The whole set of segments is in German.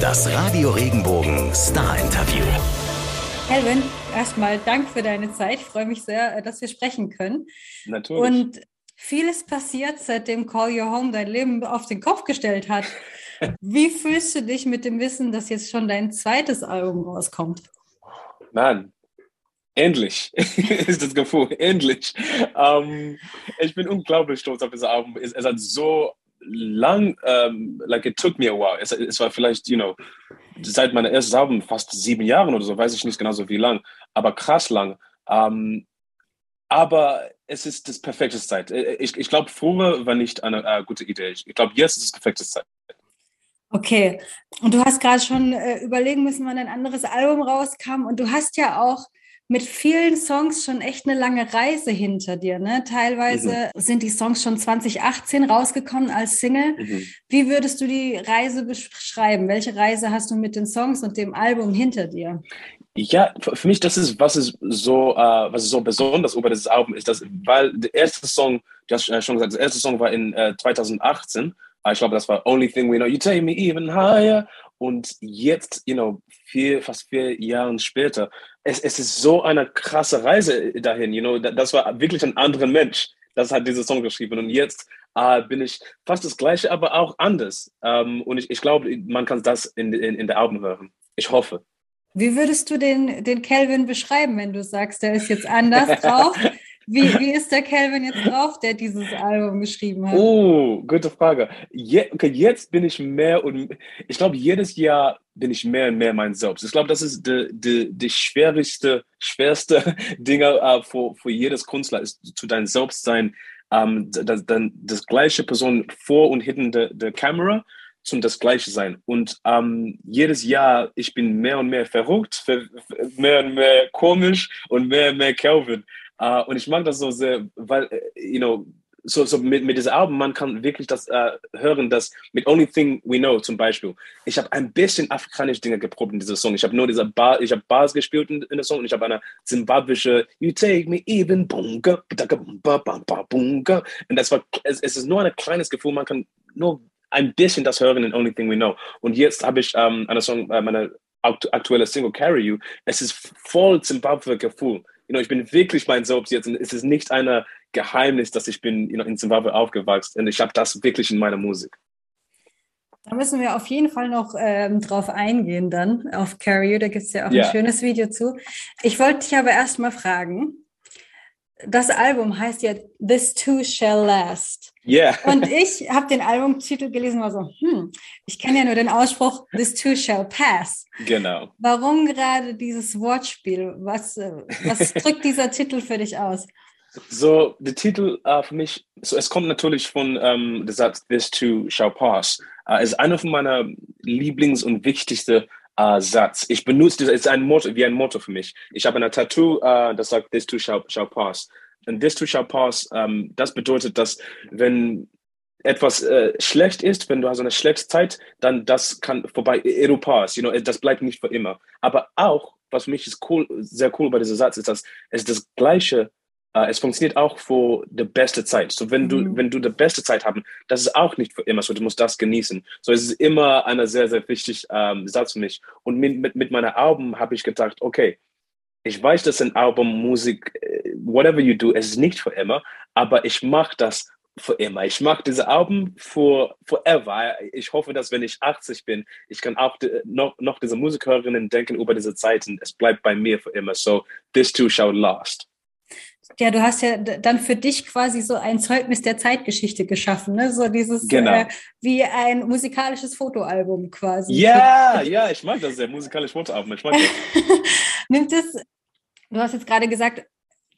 Das Radio Regenbogen Star Interview. Kelvin, erstmal Dank für deine Zeit. Ich freue mich sehr, äh, dass wir sprechen können. Natürlich. Und vieles passiert, seitdem Call Your Home dein Leben auf den Kopf gestellt hat. Wie fühlst du dich mit dem Wissen, dass jetzt schon dein zweites Album rauskommt? Mann, endlich ist das Gefühl, endlich. Um, ich bin unglaublich stolz auf dieses Album. Es, es hat so lang, um, like it took me a while. Es, es, war vielleicht, you know, seit meinem ersten Album fast sieben Jahren oder so, weiß ich nicht genau so wie lang, aber krass lang. Um, aber es ist das perfekte Zeit. Ich, ich glaube, früher war nicht eine äh, gute Idee. Ich glaube, jetzt ist es perfekte Zeit. Okay. Und du hast gerade schon äh, überlegen müssen, wann ein anderes Album rauskam. Und du hast ja auch mit vielen Songs schon echt eine lange Reise hinter dir. Ne? Teilweise mhm. sind die Songs schon 2018 rausgekommen als Single. Mhm. Wie würdest du die Reise beschreiben? Welche Reise hast du mit den Songs und dem Album hinter dir? Ja, für mich, das ist, was ist so, uh, was ist so besonders über dieses Album ist, dass, weil der erste Song, du hast schon gesagt, der erste Song war in uh, 2018. Uh, ich glaube, das war Only Thing We Know, You Take Me Even Higher. Und jetzt, you know, vier, fast vier Jahre später, es, es ist so eine krasse Reise dahin, you know, das war wirklich ein anderer Mensch, das hat diese Song geschrieben. Und jetzt uh, bin ich fast das Gleiche, aber auch anders. Ähm, und ich, ich glaube, man kann das in, in, in der Album hören. Ich hoffe. Wie würdest du den, den Calvin beschreiben, wenn du sagst, der ist jetzt anders drauf? Wie, wie ist der Calvin jetzt drauf, der dieses Album geschrieben hat? Oh, gute Frage. Je, okay, jetzt bin ich mehr und ich glaube, jedes Jahr bin ich mehr und mehr mein Selbst. Ich glaube, das ist die, die, die schwierigste, schwerste Dinge uh, für, für jedes Künstler, ist zu deinem Selbst sein, um, das, das, gleiche Person vor und hinter der, der Kamera zum das Gleiche sein. Und ähm, jedes Jahr, ich bin mehr und mehr verrückt, mehr und mehr komisch und mehr und mehr Kelvin. Uh, und ich mag das so sehr, weil, äh, you know, so, so mit, mit diesem Album, man kann wirklich das uh, hören, dass mit Only Thing We Know zum Beispiel, ich habe ein bisschen afrikanische Dinge geprobt in diesem Song. Ich habe nur diese Bar, ich habe Bars gespielt in, in der Song und ich habe eine zimbabwische You Take Me Even Bunga, bunga. Und das war, es, es ist nur ein kleines Gefühl, man kann nur ein bisschen das hören in Only Thing We Know. Und jetzt habe ich ähm, eine Song, äh, meine aktuelle Single Carry You. Es ist voll Zimbabwe-Gefühl. You know, ich bin wirklich mein Selbst jetzt und es ist nicht ein Geheimnis, dass ich bin in Zimbabwe aufgewachsen und ich habe das wirklich in meiner Musik. Da müssen wir auf jeden Fall noch ähm, drauf eingehen dann, auf Carry You, da gibt es ja auch yeah. ein schönes Video zu. Ich wollte dich aber erst mal fragen, das Album heißt ja This Too Shall Last. Yeah. Und ich habe den Albumtitel gelesen, war so, hm, ich kenne ja nur den Ausspruch This Too Shall Pass. Genau. Warum gerade dieses Wortspiel? Was, äh, was drückt dieser Titel für dich aus? So, der Titel uh, für mich, so, es kommt natürlich von um, ähm, der Satz This Too Shall Pass. Uh, ist einer von meiner Lieblings- und wichtigsten uh, Satz. Ich benutze das, ist ein Motto, wie ein Motto für mich. Ich habe ein Tattoo, das sagt, this too shall, shall pass. Und this too shall pass, um, ähm, das bedeutet, dass wenn etwas äh, schlecht ist, wenn du hast eine schlechte Zeit, dann das kann vorbei, it'll pass, you know, das bleibt nicht für immer. Aber auch, was für mich ist cool, sehr cool bei diesem Satz, ist, dass es das Gleiche es funktioniert auch für die beste Zeit. So, wenn du, mhm. wenn du die beste Zeit haben, das ist auch nicht für immer so. Du musst das genießen. So, es ist immer ein sehr, sehr wichtig ähm, Satz für mich. Und mit, mit, mit meiner Album habe ich gedacht, okay, ich weiß, dass ein Album, Musik, äh, whatever you do, es ist nicht für immer, aber ich mache das für immer. Ich mache diese Alben für forever. Ich hoffe, dass wenn ich 80 bin, ich kann auch noch, noch diese Musikerinnen denken über diese Zeiten. Es bleibt bei mir für immer. So, this too shall last. Ja, du hast ja dann für dich quasi so ein Zeugnis der Zeitgeschichte geschaffen, ne? So dieses genau. äh, wie ein musikalisches Fotoalbum quasi. Ja, ja, ich mag das sehr, musikalisches Fotoalbum. Ich mag das. Nimmt es, du hast jetzt gerade gesagt,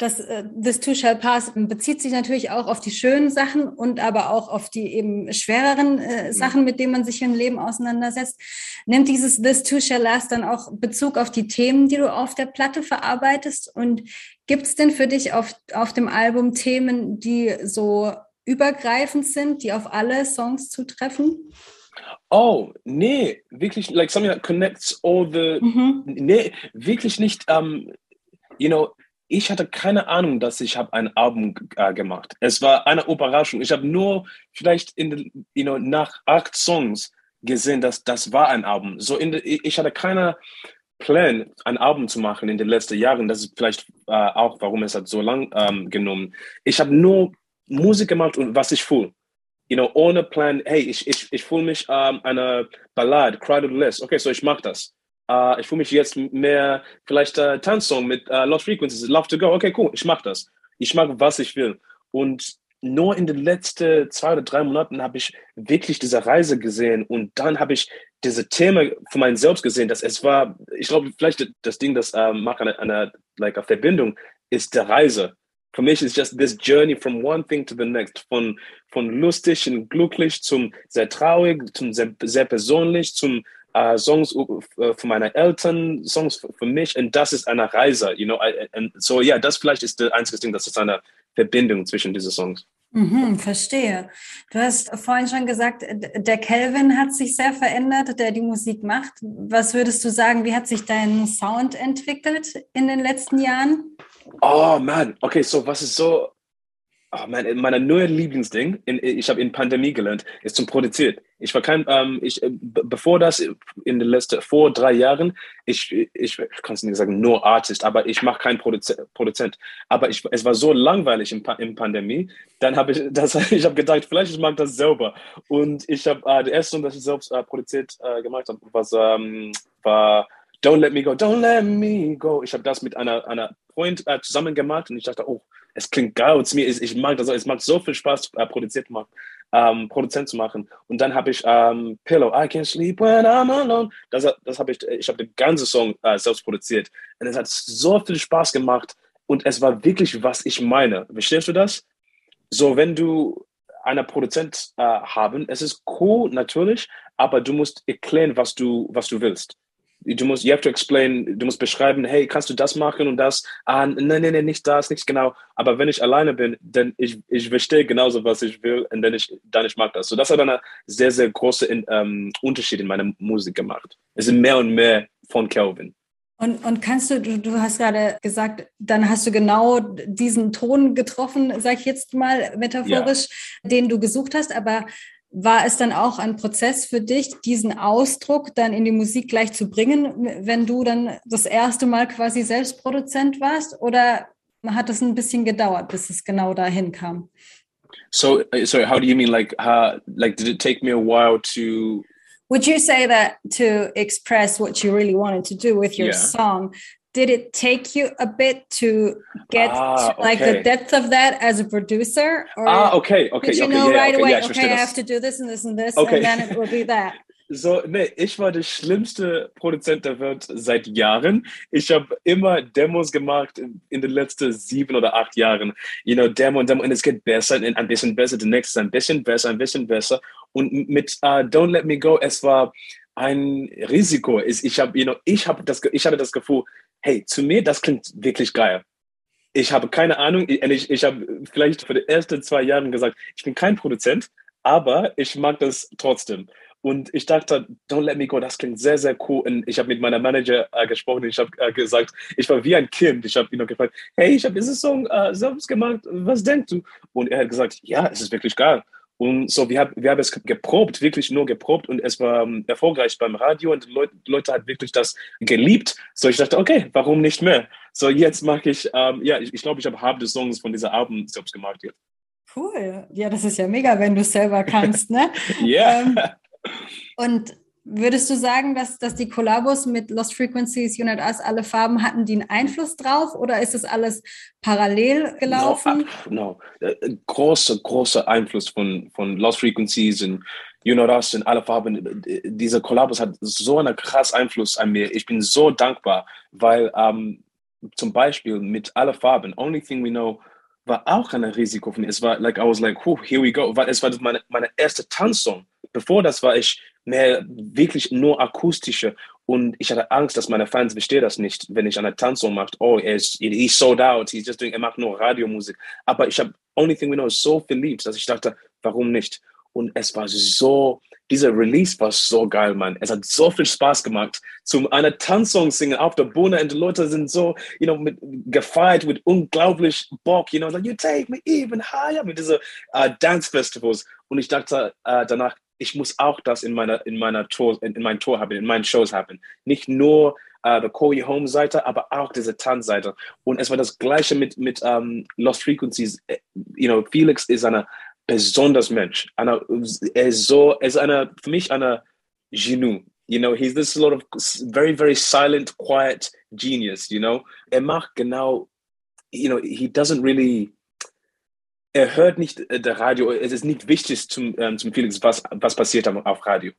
das äh, This Too Shall Pass bezieht sich natürlich auch auf die schönen Sachen und aber auch auf die eben schwereren äh, mhm. Sachen, mit denen man sich im Leben auseinandersetzt. Nimmt dieses This Too Shall Last dann auch Bezug auf die Themen, die du auf der Platte verarbeitest? Und gibt es denn für dich auf, auf dem Album Themen, die so übergreifend sind, die auf alle Songs zutreffen? Oh, nee, wirklich, like something that connects all the, mhm. nee, wirklich nicht, um, you know, ich hatte keine Ahnung, dass ich habe ein Album äh, gemacht. Es war eine Überraschung. Ich habe nur vielleicht in, you know, nach acht Songs gesehen, dass das war ein Album. So in de, ich hatte keine Plan, ein Album zu machen in den letzten Jahren. Das ist vielleicht äh, auch, warum es hat so lang ähm, genommen. Ich habe nur Musik gemacht und was ich fühle. You know, ohne Plan, hey, ich, ich, ich fühle mich ähm, eine Ballade, the List. Okay, so ich mache das. Äh, ich fühle mich jetzt mehr, vielleicht äh, Tanzsong mit äh, Lost Frequencies, Love to Go. Okay, cool, ich mache das. Ich mache, was ich will. Und nur in den letzten zwei oder drei Monaten habe ich wirklich diese Reise gesehen und dann habe ich diese Thema von meinem Selbst gesehen, dass es war, ich glaube, vielleicht das Ding, das ähm, macht eine, eine like, Verbindung, ist der Reise. Für mich ist just this journey from one thing to the next, von, von lustig und glücklich zum sehr traurig, zum sehr, sehr persönlich, zum uh, Songs uh, von meinen Eltern, Songs für mich und das ist eine Reise, you know, and so ja, yeah, das vielleicht ist das einzige Ding, das ist eine Verbindung zwischen diesen Songs. Mhm, verstehe. Du hast vorhin schon gesagt, der Kelvin hat sich sehr verändert, der die Musik macht. Was würdest du sagen, wie hat sich dein Sound entwickelt in den letzten Jahren? Oh man, okay, so was ist so Oh mein, meine neue Lieblingsding, in, ich habe in Pandemie gelernt, ist zum Produzieren. Ich war kein, ähm, ich, äh, bevor das in den letzten, vor drei Jahren, ich, ich, ich kann es nicht sagen, nur Artist, aber ich mache keinen Produz Produzent. Aber ich, es war so langweilig in, in Pandemie, dann habe ich, das, ich habe gedacht, vielleicht ich mag das selber. Und ich habe, äh, der erste Song, das ich selbst äh, produziert äh, gemacht habe, was, ähm, war Don't Let Me Go, Don't Let Me Go. Ich habe das mit einer, einer Freund äh, zusammen gemacht und ich dachte, oh, es klingt geil und mir ich mag das, es macht so viel Spaß, äh, produziert machen, ähm, Produzent zu machen. Und dann habe ich ähm, Pillow, I can't sleep when I'm alone. Das, das habe ich, ich habe den ganzen Song äh, selbst produziert. Und es hat so viel Spaß gemacht und es war wirklich, was ich meine. Verstehst du das? So, wenn du einen Produzent äh, haben, es ist cool natürlich, aber du musst erklären, was du, was du willst du musst, you have to explain, du musst beschreiben, hey, kannst du das machen und das? Ah, nein, nein, nein, nicht das, nicht genau. Aber wenn ich alleine bin, dann ich, ich verstehe genauso, was ich will und dann ich, dann ich mag das. So, das hat einen sehr, sehr großen ähm, Unterschied in meiner Musik gemacht. Es sind mehr und mehr von Kelvin. Und, und kannst du, du, du hast gerade gesagt, dann hast du genau diesen Ton getroffen, sag ich jetzt mal metaphorisch, ja. den du gesucht hast, aber war es dann auch ein Prozess für dich, diesen Ausdruck dann in die Musik gleich zu bringen, wenn du dann das erste Mal quasi selbst Produzent warst? Oder hat es ein bisschen gedauert, bis es genau dahin kam? So, uh, sorry, how do you mean? Like, uh, like, did it take me a while to? Would you say that to express what you really wanted to do with your yeah. song, did it take you a bit to get ah, to, like okay. the depth of that as a producer or ah okay okay did you okay, know yeah, right okay, away yeah, okay i have to do this and this and this okay. and then it will be that So, nee, ich war der schlimmste Produzent der Welt seit Jahren. Ich habe immer Demos gemacht in den letzten sieben oder acht Jahren. You know, Demo und Demo und es geht besser, ein bisschen besser, der nächste ein bisschen besser, ein bisschen besser. Und mit uh, Don't Let Me Go, es war ein Risiko. Ich habe, you know, ich habe das, ich hatte das Gefühl, hey, zu mir, das klingt wirklich geil. Ich habe keine Ahnung, ich, ich habe vielleicht für die ersten zwei Jahre gesagt, ich bin kein Produzent, aber ich mag das trotzdem. Und ich dachte, Don't Let Me Go, das klingt sehr, sehr cool. Und ich habe mit meiner Manager äh, gesprochen. Ich habe äh, gesagt, ich war wie ein Kind. Ich habe ihn noch gefragt, hey, ich habe diesen Song äh, selbst gemacht. Was denkst du? Und er hat gesagt, ja, es ist wirklich geil. Und so, wir haben, wir haben es geprobt, wirklich nur geprobt und es war um, ähm, erfolgreich beim Radio und die Leute, hat wirklich das geliebt. So, ich dachte, okay, warum nicht mehr? So, jetzt mache ich, ähm, ja, ich, ich glaube, ich habe halb des Songs von dieser Album selbst gemacht jetzt. Cool. Ja, das ist ja mega, wenn du es selber kannst, ne? Ja. yeah. ähm, und Würdest du sagen, dass, dass die Kollabos mit Lost Frequencies, Unit Us, alle Farben hatten die einen Einfluss drauf oder ist das alles parallel gelaufen? No, no. Äh, großer, großer Einfluss von, von Lost Frequencies und Unit Us und alle Farben. Diese Kollabos hat so einen krass Einfluss an mir. Ich bin so dankbar, weil ähm, zum Beispiel mit alle Farben, Only Thing We Know, war auch ein Risiko von mir. Es war like, I was like, here we go, weil es war meine, meine erste Tanzsong. Bevor das war ich mehr wirklich nur akustische. Und ich hatte Angst, dass meine Fans verstehen das nicht, wenn ich eine Tanzsong mache. Oh, er ist he's sold out, he's just doing, er macht nur Radiomusik. Aber ich habe Only Thing We Know so verliebt, dass ich dachte, warum nicht? Und es war so, dieser Release war so geil, Mann. Es hat so viel Spaß gemacht, zum einer Tanzsong singen auf der Bühne und die Leute sind so, you know, mit, gefeiert mit unglaublich Bock, you know, like, you take me even higher mit diesen uh, Dance Festivals. Und ich dachte uh, danach, ich muss auch das in meiner, in meiner Tour, in, in meinen Tour haben, in meinen Shows haben. Nicht nur the Call You Home Seite, aber auch diese Tanzseite. Und es war das Gleiche mit, mit um, Lost Frequencies. You know, Felix ist eine besonders Mensch. Eine, er ist so, er ist eine, für mich eine Genie. You know, he's this sort of very, very silent, quiet genius, you know. Er macht genau, you know, he doesn't really er hört nicht äh, der Radio, es ist nicht wichtig zum, ähm, zum Felix, was, was passiert auf Radio.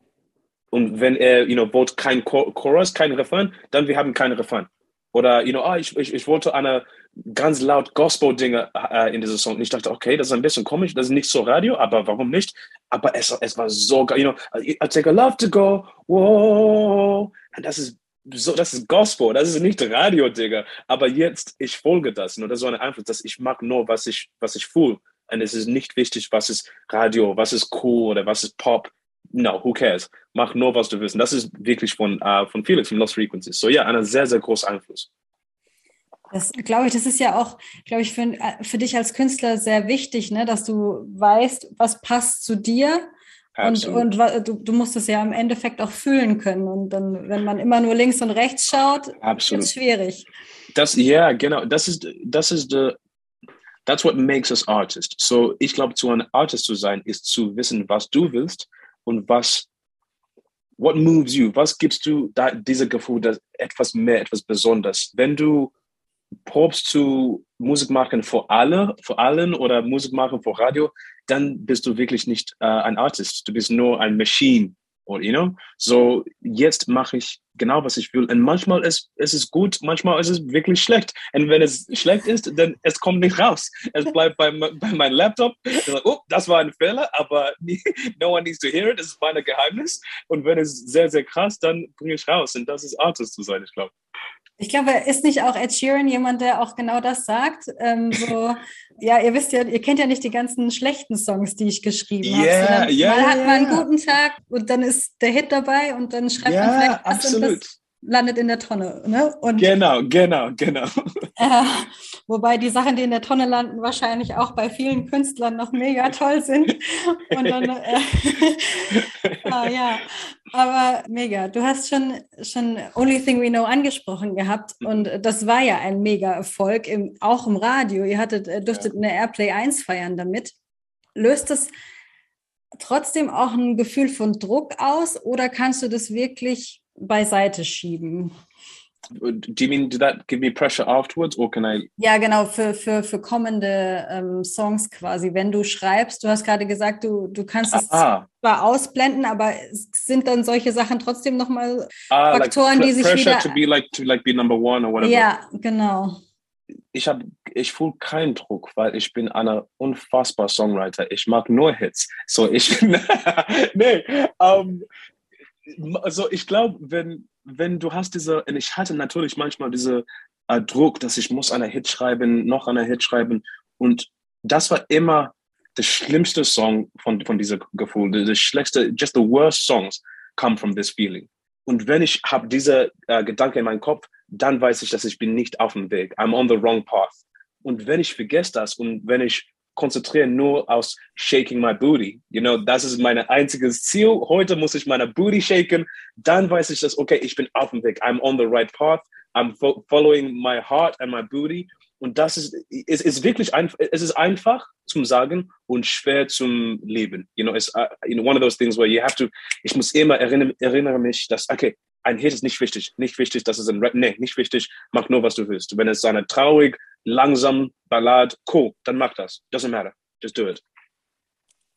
Und wenn er, you know, wollte kein Chorus, kein Refrain, dann wir haben kein Refrain. Oder, you know, ah, ich, ich, ich wollte eine ganz laut Gospel-Dinge äh, in dieser Song. Und ich dachte, okay, das ist ein bisschen komisch, das ist nicht so Radio, aber warum nicht? Aber es, es war so geil, you know, I take a love to go, whoa. Und das ist so, das ist Gospel, das ist nicht Radio, Digga. Aber jetzt, ich folge das. Und das ist so ein Einfluss, dass ich mag nur, was ich, was ich fühle. Und es ist nicht wichtig, was ist Radio, was ist cool oder was ist Pop. No, who cares? Mach nur, was du willst. Und das ist wirklich von, uh, von Felix, von Lost Frequencies. So ja, ein sehr, sehr großer Einfluss. Das glaube ich, das ist ja auch, glaube ich, für, für dich als Künstler sehr wichtig, ne, dass du weißt, was passt zu dir und, und du, du musst es ja im Endeffekt auch fühlen können. Und dann, wenn man immer nur links und rechts schaut, ist es schwierig. Das, ja, genau. Das ist, das ist the, that's what makes us artists. So, ich glaube, zu einem Artist zu sein, ist zu wissen, was du willst und was, what moves you? Was gibst du da, diese Gefühl, dass etwas mehr, etwas Besonderes? Wenn du probst zu Musik machen für alle, für allen oder Musik machen für Radio, dann bist du wirklich nicht äh, ein Artist. Du bist nur ein Machine. Or, you know? So, jetzt mache ich genau, was ich will. Und manchmal ist, ist es gut, manchmal ist es wirklich schlecht. Und wenn es schlecht ist, dann es kommt nicht raus. Es bleibt bei, bei meinem Laptop. Oh, das war ein Fehler, aber no one needs to hear it. Das ist mein Geheimnis. Und wenn es sehr, sehr krass, dann bringe ich raus. Und das ist Artist zu sein, ich glaube. Ich glaube, ist nicht auch Ed Sheeran jemand, der auch genau das sagt? Ähm, so, ja, ihr wisst ja, ihr kennt ja nicht die ganzen schlechten Songs, die ich geschrieben yeah, habe. Yeah, mal hat man einen guten Tag und dann ist der Hit dabei und dann schreibt yeah, man vielleicht was absolut. und das landet in der Tonne. Ne? Und, genau, genau, genau. Äh, wobei die Sachen, die in der Tonne landen, wahrscheinlich auch bei vielen Künstlern noch mega toll sind. Und dann, äh, ah, ja, aber mega. Du hast schon, schon Only Thing We Know angesprochen gehabt und das war ja ein mega Erfolg, im, auch im Radio. Ihr hattet, äh, durftet eine Airplay 1 feiern damit. Löst das trotzdem auch ein Gefühl von Druck aus oder kannst du das wirklich beiseite schieben? Do you mean, did that give me pressure afterwards or can I? Ja, genau, für, für, für kommende ähm, Songs quasi. Wenn du schreibst, du hast gerade gesagt, du, du kannst es ah. zwar ausblenden, aber sind dann solche Sachen trotzdem nochmal ah, Faktoren, like die sich pressure wieder... to be like, to like be number one or whatever. Ja, genau. Ich habe, ich fühle keinen Druck, weil ich bin einer unfassbar Songwriter. Ich mag nur Hits. So, ich, nee, um, also ich glaube, wenn wenn du hast diese, und ich hatte natürlich manchmal diese äh, Druck, dass ich muss eine Hit schreiben, noch eine Hit schreiben. Und das war immer der schlimmste Song von, von diesem Gefühl. Das schlechteste, just the worst songs come from this feeling. Und wenn ich habe diese äh, Gedanke in meinem Kopf, dann weiß ich, dass ich bin nicht auf dem Weg. I'm on the wrong path. Und wenn ich vergesse das und wenn ich konzentriere nur aus shaking my booty. You know, das ist mein einziges Ziel. Heute muss ich meine Booty shaken. Dann weiß ich, dass, okay, ich bin auf dem Weg. I'm on the right path. I'm fo following my heart and my booty. Und das ist, es ist wirklich einfach, es ist einfach zum Sagen und schwer zum Leben. You know, it's uh, you know, one of those things where you have to, ich muss immer erinnern, erinnere mich, dass, okay, ein Hit ist nicht wichtig. Nicht wichtig, dass es ein Rap, nee, nicht wichtig. Mach nur, was du willst. Wenn es eine traurig, langsam Ballad, cool, dann mach das. Doesn't matter. Just do it.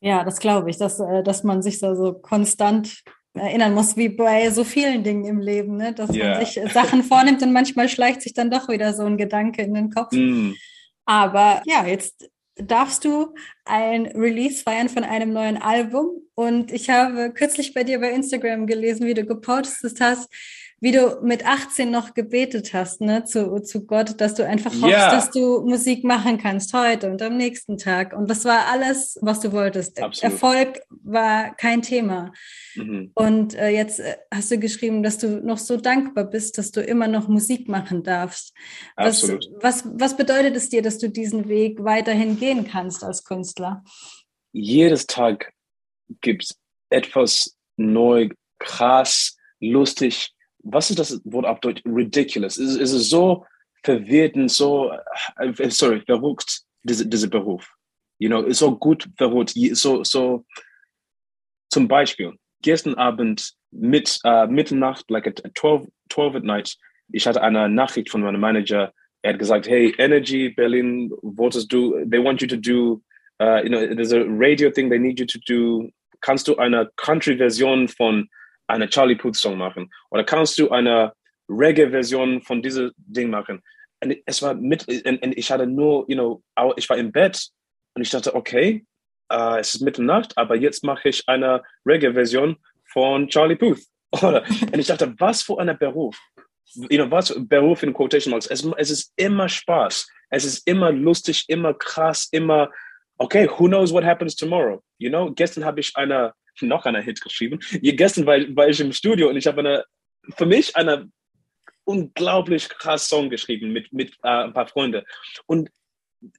Ja, das glaube ich, dass, äh, dass man sich so, so konstant erinnern muss, wie bei so vielen Dingen im Leben, ne? dass yeah. man sich Sachen vornimmt und manchmal schleicht sich dann doch wieder so ein Gedanke in den Kopf. Mm. Aber ja, jetzt darfst du ein Release feiern von einem neuen Album. Und ich habe kürzlich bei dir bei Instagram gelesen, wie du gepostet hast, wie du mit 18 noch gebetet hast, ne, zu, zu Gott, dass du einfach hoffst, ja. dass du Musik machen kannst heute und am nächsten Tag. Und das war alles, was du wolltest. Absolut. Erfolg war kein Thema. Mhm. Und äh, jetzt äh, hast du geschrieben, dass du noch so dankbar bist, dass du immer noch Musik machen darfst. Was, Absolut. was, was bedeutet es dir, dass du diesen Weg weiterhin gehen kannst als Künstler? Jedes Tag gibt es etwas neu, krass, lustig. Was ist das Wort auf Deutsch? Ridiculous. Es, es ist so verwirrt und so, äh, sorry, verrückt, dieser, dieser Beruf. You know, ist so gut verrückt. So, so, zum Beispiel, gestern Abend mit uh, Mitternacht, like at 12, 12 at night, ich hatte eine Nachricht von meinem Manager. Er hat gesagt, hey, Energy Berlin, wolltest du, they want you to do, uh, you know, there's a radio thing they need you to do. Kannst du eine Country-Version von einer Charlie Puth-Song machen? Oder kannst du eine Reggae-Version von diesem Ding machen? Und es war mit, und, und ich hatte nur, you know, ich war im Bett und ich dachte, okay, uh, es ist Mitternacht, aber jetzt mache ich eine Reggae-Version von Charlie Puth. Oder? Und ich dachte, was für ein Beruf. You know, was Beruf in Quotation Marks. Es, es ist immer Spaß. Es ist immer lustig, immer krass, immer, okay, who knows what happens tomorrow? You know, gestern habe ich eine, noch eine Hit geschrieben. Gestern war, war ich im Studio und ich habe eine, für mich eine unglaublich krass Song geschrieben mit, mit uh, ein paar Freunden. Und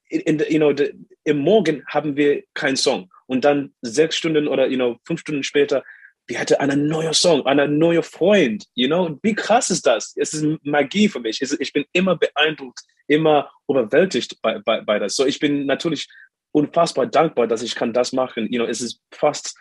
in, you know, the, im Morgen haben wir keinen Song. Und dann sechs Stunden oder you know, fünf Stunden später wir hatten einen neuen Song, einen neuen Freund, you know, wie krass ist das? Es ist Magie für mich. Ich bin immer beeindruckt, immer überwältigt bei, bei, bei das. So, ich bin natürlich unfassbar dankbar, dass ich kann das machen. You know, es ist fast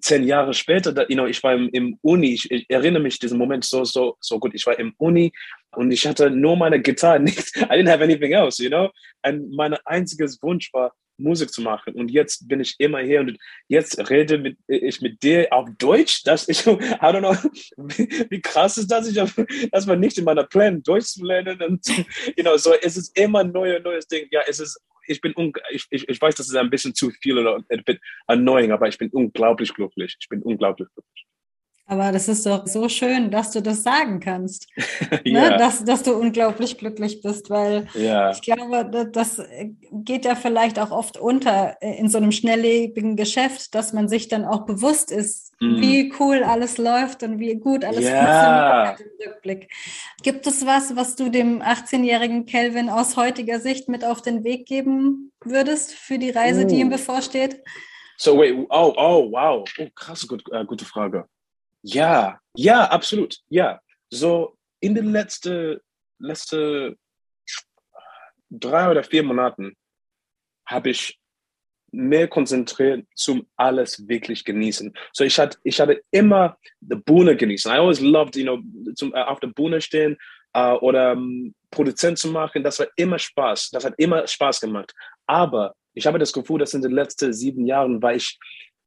zehn Jahre später, da, you know, ich war im, im Uni, ich, ich, erinnere mich diesen Moment so, so, so gut. Ich war im Uni und ich hatte nur meine Gitarre, nichts. I didn't have anything else, you know. Und mein einziges Wunsch war, Musik zu machen. Und jetzt bin ich immer hier und jetzt rede mit, ich mit dir auf Deutsch. Das ich, I don't know, wie, wie krass ist das? Ich habe, das war nicht in meiner Plan, Deutsch zu lernen. Und, you know, so, es ist immer ein neues, neues Ding. Ja, es ist, ich bin, ich, ich, ich weiß, das ist ein bisschen zu viel oder ein bisschen annoying, aber ich bin unglaublich glücklich. Ich bin unglaublich glücklich. Aber das ist doch so schön, dass du das sagen kannst, ja. ne? dass, dass du unglaublich glücklich bist, weil ja. ich glaube, das geht ja vielleicht auch oft unter in so einem schnelllebigen Geschäft, dass man sich dann auch bewusst ist, mm. wie cool alles läuft und wie gut alles ja. funktioniert im Rückblick. Gibt es was, was du dem 18-jährigen Kelvin aus heutiger Sicht mit auf den Weg geben würdest für die Reise, uh. die ihm bevorsteht? So wait, oh, oh, wow, oh, krass, gut, äh, gute Frage. Ja, ja, absolut. Ja. So in den letzten, letzten drei oder vier Monaten habe ich mehr konzentriert zum alles wirklich genießen. So ich hatte, ich hatte immer die Bühne genießen. I always loved, you know, zum, uh, auf der Bühne stehen uh, oder um, ähm, Produzent zu machen. Das war immer Spaß. Das hat immer Spaß gemacht. Aber ich habe das Gefühl, dass in den letzten sieben Jahren war ich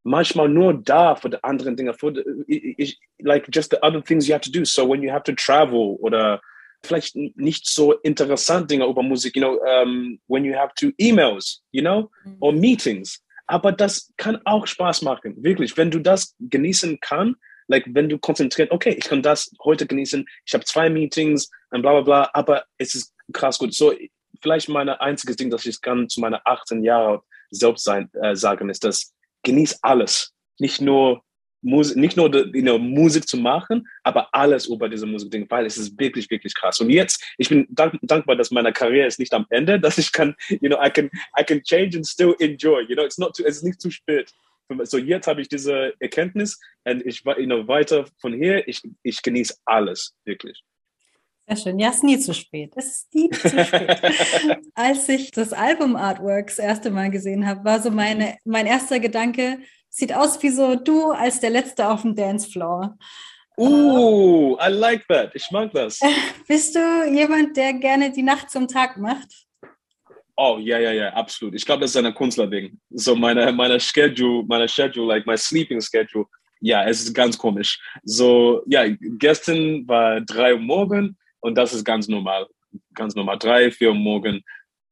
manchmal nur da für die anderen Dinge, für die, like just the other things you have to do. So when you have to travel oder vielleicht nicht so interessant Dinge über Musik, you know, um, when you have to emails, you know, mhm. or meetings. Aber das kann auch Spaß machen, wirklich. Wenn du das genießen kannst, like wenn du konzentriert, okay, ich kann das heute genießen, ich habe zwei Meetings und bla bla bla, aber es ist krass gut. So, vielleicht mein einziges Ding, das ich kann zu meiner 18 Jahre selbst sein, äh, sagen, ist, dass genieß alles. Nicht nur Musik, nicht nur you know, Musik zu machen, aber alles über diese Musik, weil es ist wirklich, wirklich krass. Und jetzt, ich bin dank, dankbar, dass meine Karriere ist nicht am Ende, dass ich kann, you know, I can, I can change and still enjoy. You know, it's not too, es ist nicht zu spät. So jetzt habe ich diese Erkenntnis und ich you know, weiter von hier, ich, ich genieße alles, wirklich. Sehr schön. Ja, es ist nie zu spät. Es ist nie zu spät. Als ich das Album-Artwork das erste Mal gesehen habe, war so meine, mein erster Gedanke, sieht aus wie so du als der Letzte auf dem Dancefloor. Uh, I like that. Ich mag das. Bist du jemand, der gerne die Nacht zum Tag macht? Oh, ja, ja, ja, absolut. Ich glaube, das ist ein Künstlerding. So meine, meine Schedule, meine Schedule, like my sleeping schedule. Ja, es ist ganz komisch. So, ja, gestern war drei Uhr morgen und das ist ganz normal. Ganz normal. Drei, vier Uhr morgen.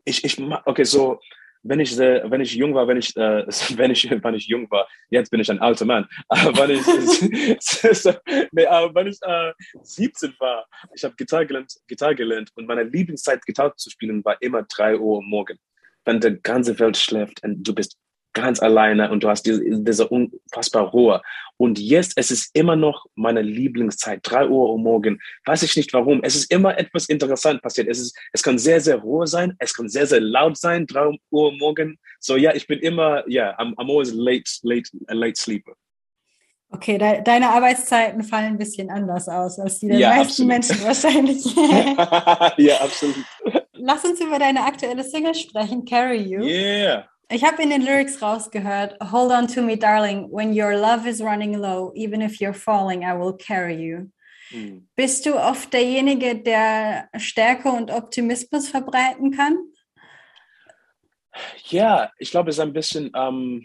Ich, ich, okay, so, wenn ich, wenn ich jung war, wenn ich, äh, wenn ich, wenn ich jung war, jetzt bin ich ein alter Mann, aber wenn ich, nee, aber wenn ich äh, 17 war, ich habe Gitarre gelernt, Gitarre gelernt und meine Lieblingszeit, Gitarre zu spielen, war immer drei Uhr morgen. Wenn die ganze Welt schläft und du bist ganz alleine und du hast diese, diese unfassbar Ruhe. Und jetzt, es ist immer noch meine Lieblingszeit, drei Uhr am Morgen. Weiß ich nicht warum. Es ist immer etwas interessant passiert. Es ist, es kann sehr, sehr Ruhe sein. Es kann sehr, sehr laut sein, drei Uhr am Morgen. So, ja, ich bin immer, ja, yeah, I'm, I'm always late, late, a late sleeper. Okay, de deine Arbeitszeiten fallen ein bisschen anders aus als die der Ja, meisten absolut. Menschen wahrscheinlich. ja, absolut. Lass uns über deine aktuelle Single sprechen, Carry You. Yeah. Ich habe in den Lyrics rausgehört, Hold on to me, darling, when your love is running low, even if you're falling, I will carry you. Hm. Bist du oft derjenige, der Stärke und Optimismus verbreiten kann? Ja, ich glaube, es ist ein bisschen, ähm,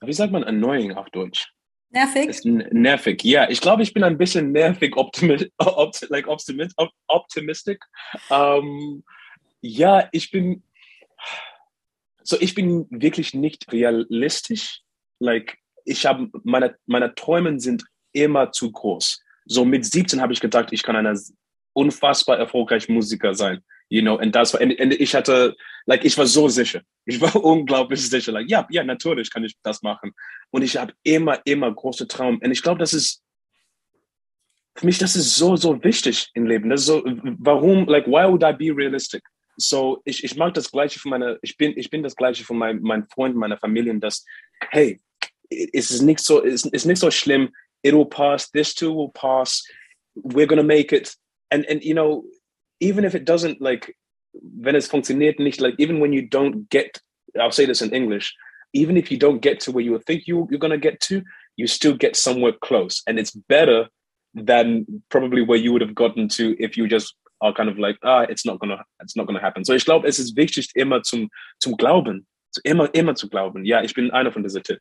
wie sagt man, annoying auf Deutsch? Nervig? Ist nervig. Ja, ich glaube, ich bin ein bisschen nervig optimi opt like optimist op optimistic. Ähm, ja, ich bin, so ich bin wirklich nicht realistisch. Like, ich habe, meine, meine Träume sind immer zu groß. So mit 17 habe ich gedacht, ich kann ein unfassbar erfolgreicher Musiker sein. You know, und das war, und, und ich hatte, like, ich war so sicher. Ich war unglaublich sicher. Like, ja, ja, natürlich kann ich das machen. Und ich habe immer, immer große Traum. Und ich glaube, das ist, für mich, das ist so, so wichtig im Leben. Das ist so, warum, like, why would I be realistic? So, ich, ich mag das Gleiche von meiner, ich bin, ich bin das Gleiche von meinen, meinen Freunden, meiner Familie, dass, hey, es ist nicht so, es ist nicht so schlimm. It will pass. This too will pass. We're gonna make it. And, and, you know, even if it doesn't, like, wenn es funktioniert nicht, like, even when you don't get, I'll say this in English, even if you don't get to where you think you, you're going to get to, you still get somewhere close. And it's better than probably where you would have gotten to if you just are kind of like, ah, it's not gonna, it's not gonna happen. So ich glaube, es ist wichtig, immer zum, zum Glauben, immer, immer zu glauben. Ja, ich bin einer von diesen Tipp.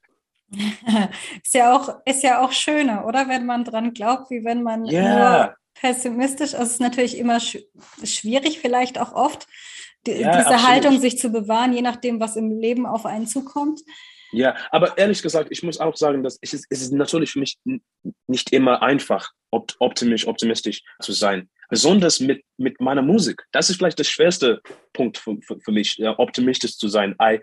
ist, ja auch, ist ja auch schöner, oder? Wenn man dran glaubt, wie wenn man nur pessimistisch. Also es ist natürlich immer sch schwierig, vielleicht auch oft, die, Ja, diese absolut. Haltung sich zu bewahren, je nachdem, was im Leben auf einen zukommt. Ja, aber ehrlich gesagt, ich muss auch sagen, dass es ist, es ist natürlich für mich nicht immer einfach, opt optimistisch, optimistisch zu sein. Besonders mit, mit meiner Musik. Das ist vielleicht der schwerste Punkt für, für, für mich, optimistisch zu sein. I,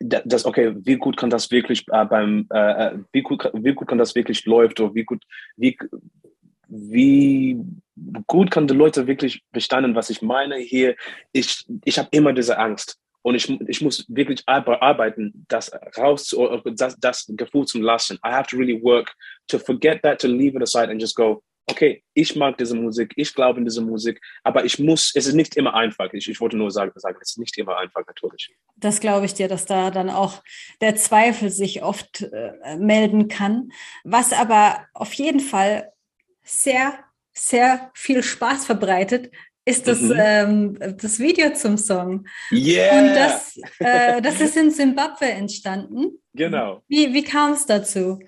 da- das, okay, wie gut kann das wirklich äh, beim, äh, äh, wie, gut, wie gut kann das wirklich läuft oder wie gut, wie, wie gut kann die Leute wirklich verstanden, was ich meine hier. Ich, ich habe immer diese Angst. Und ich, ich muss wirklich arbe- arbeiten, das raus, das, das Gefühl zu lassen. I have to really work to forget that, to leave it aside and just go, okay, ich mag diese Musik, ich glaube in diese Musik, aber ich muss, es ist nicht immer einfach. Ich, ich wollte nur sagen, sagen, es ist nicht immer einfach, natürlich. Das glaube ich dir, dass da dann auch der Zweifel sich oft äh, melden kann. Was aber auf jeden Fall sehr, sehr viel Spaß verbreitet, ist das, Mhm. ähm, das Video zum Song. Yeah! Und das, äh, das ist in Simbabwe entstanden. genau. Wie, wie kam es dazu?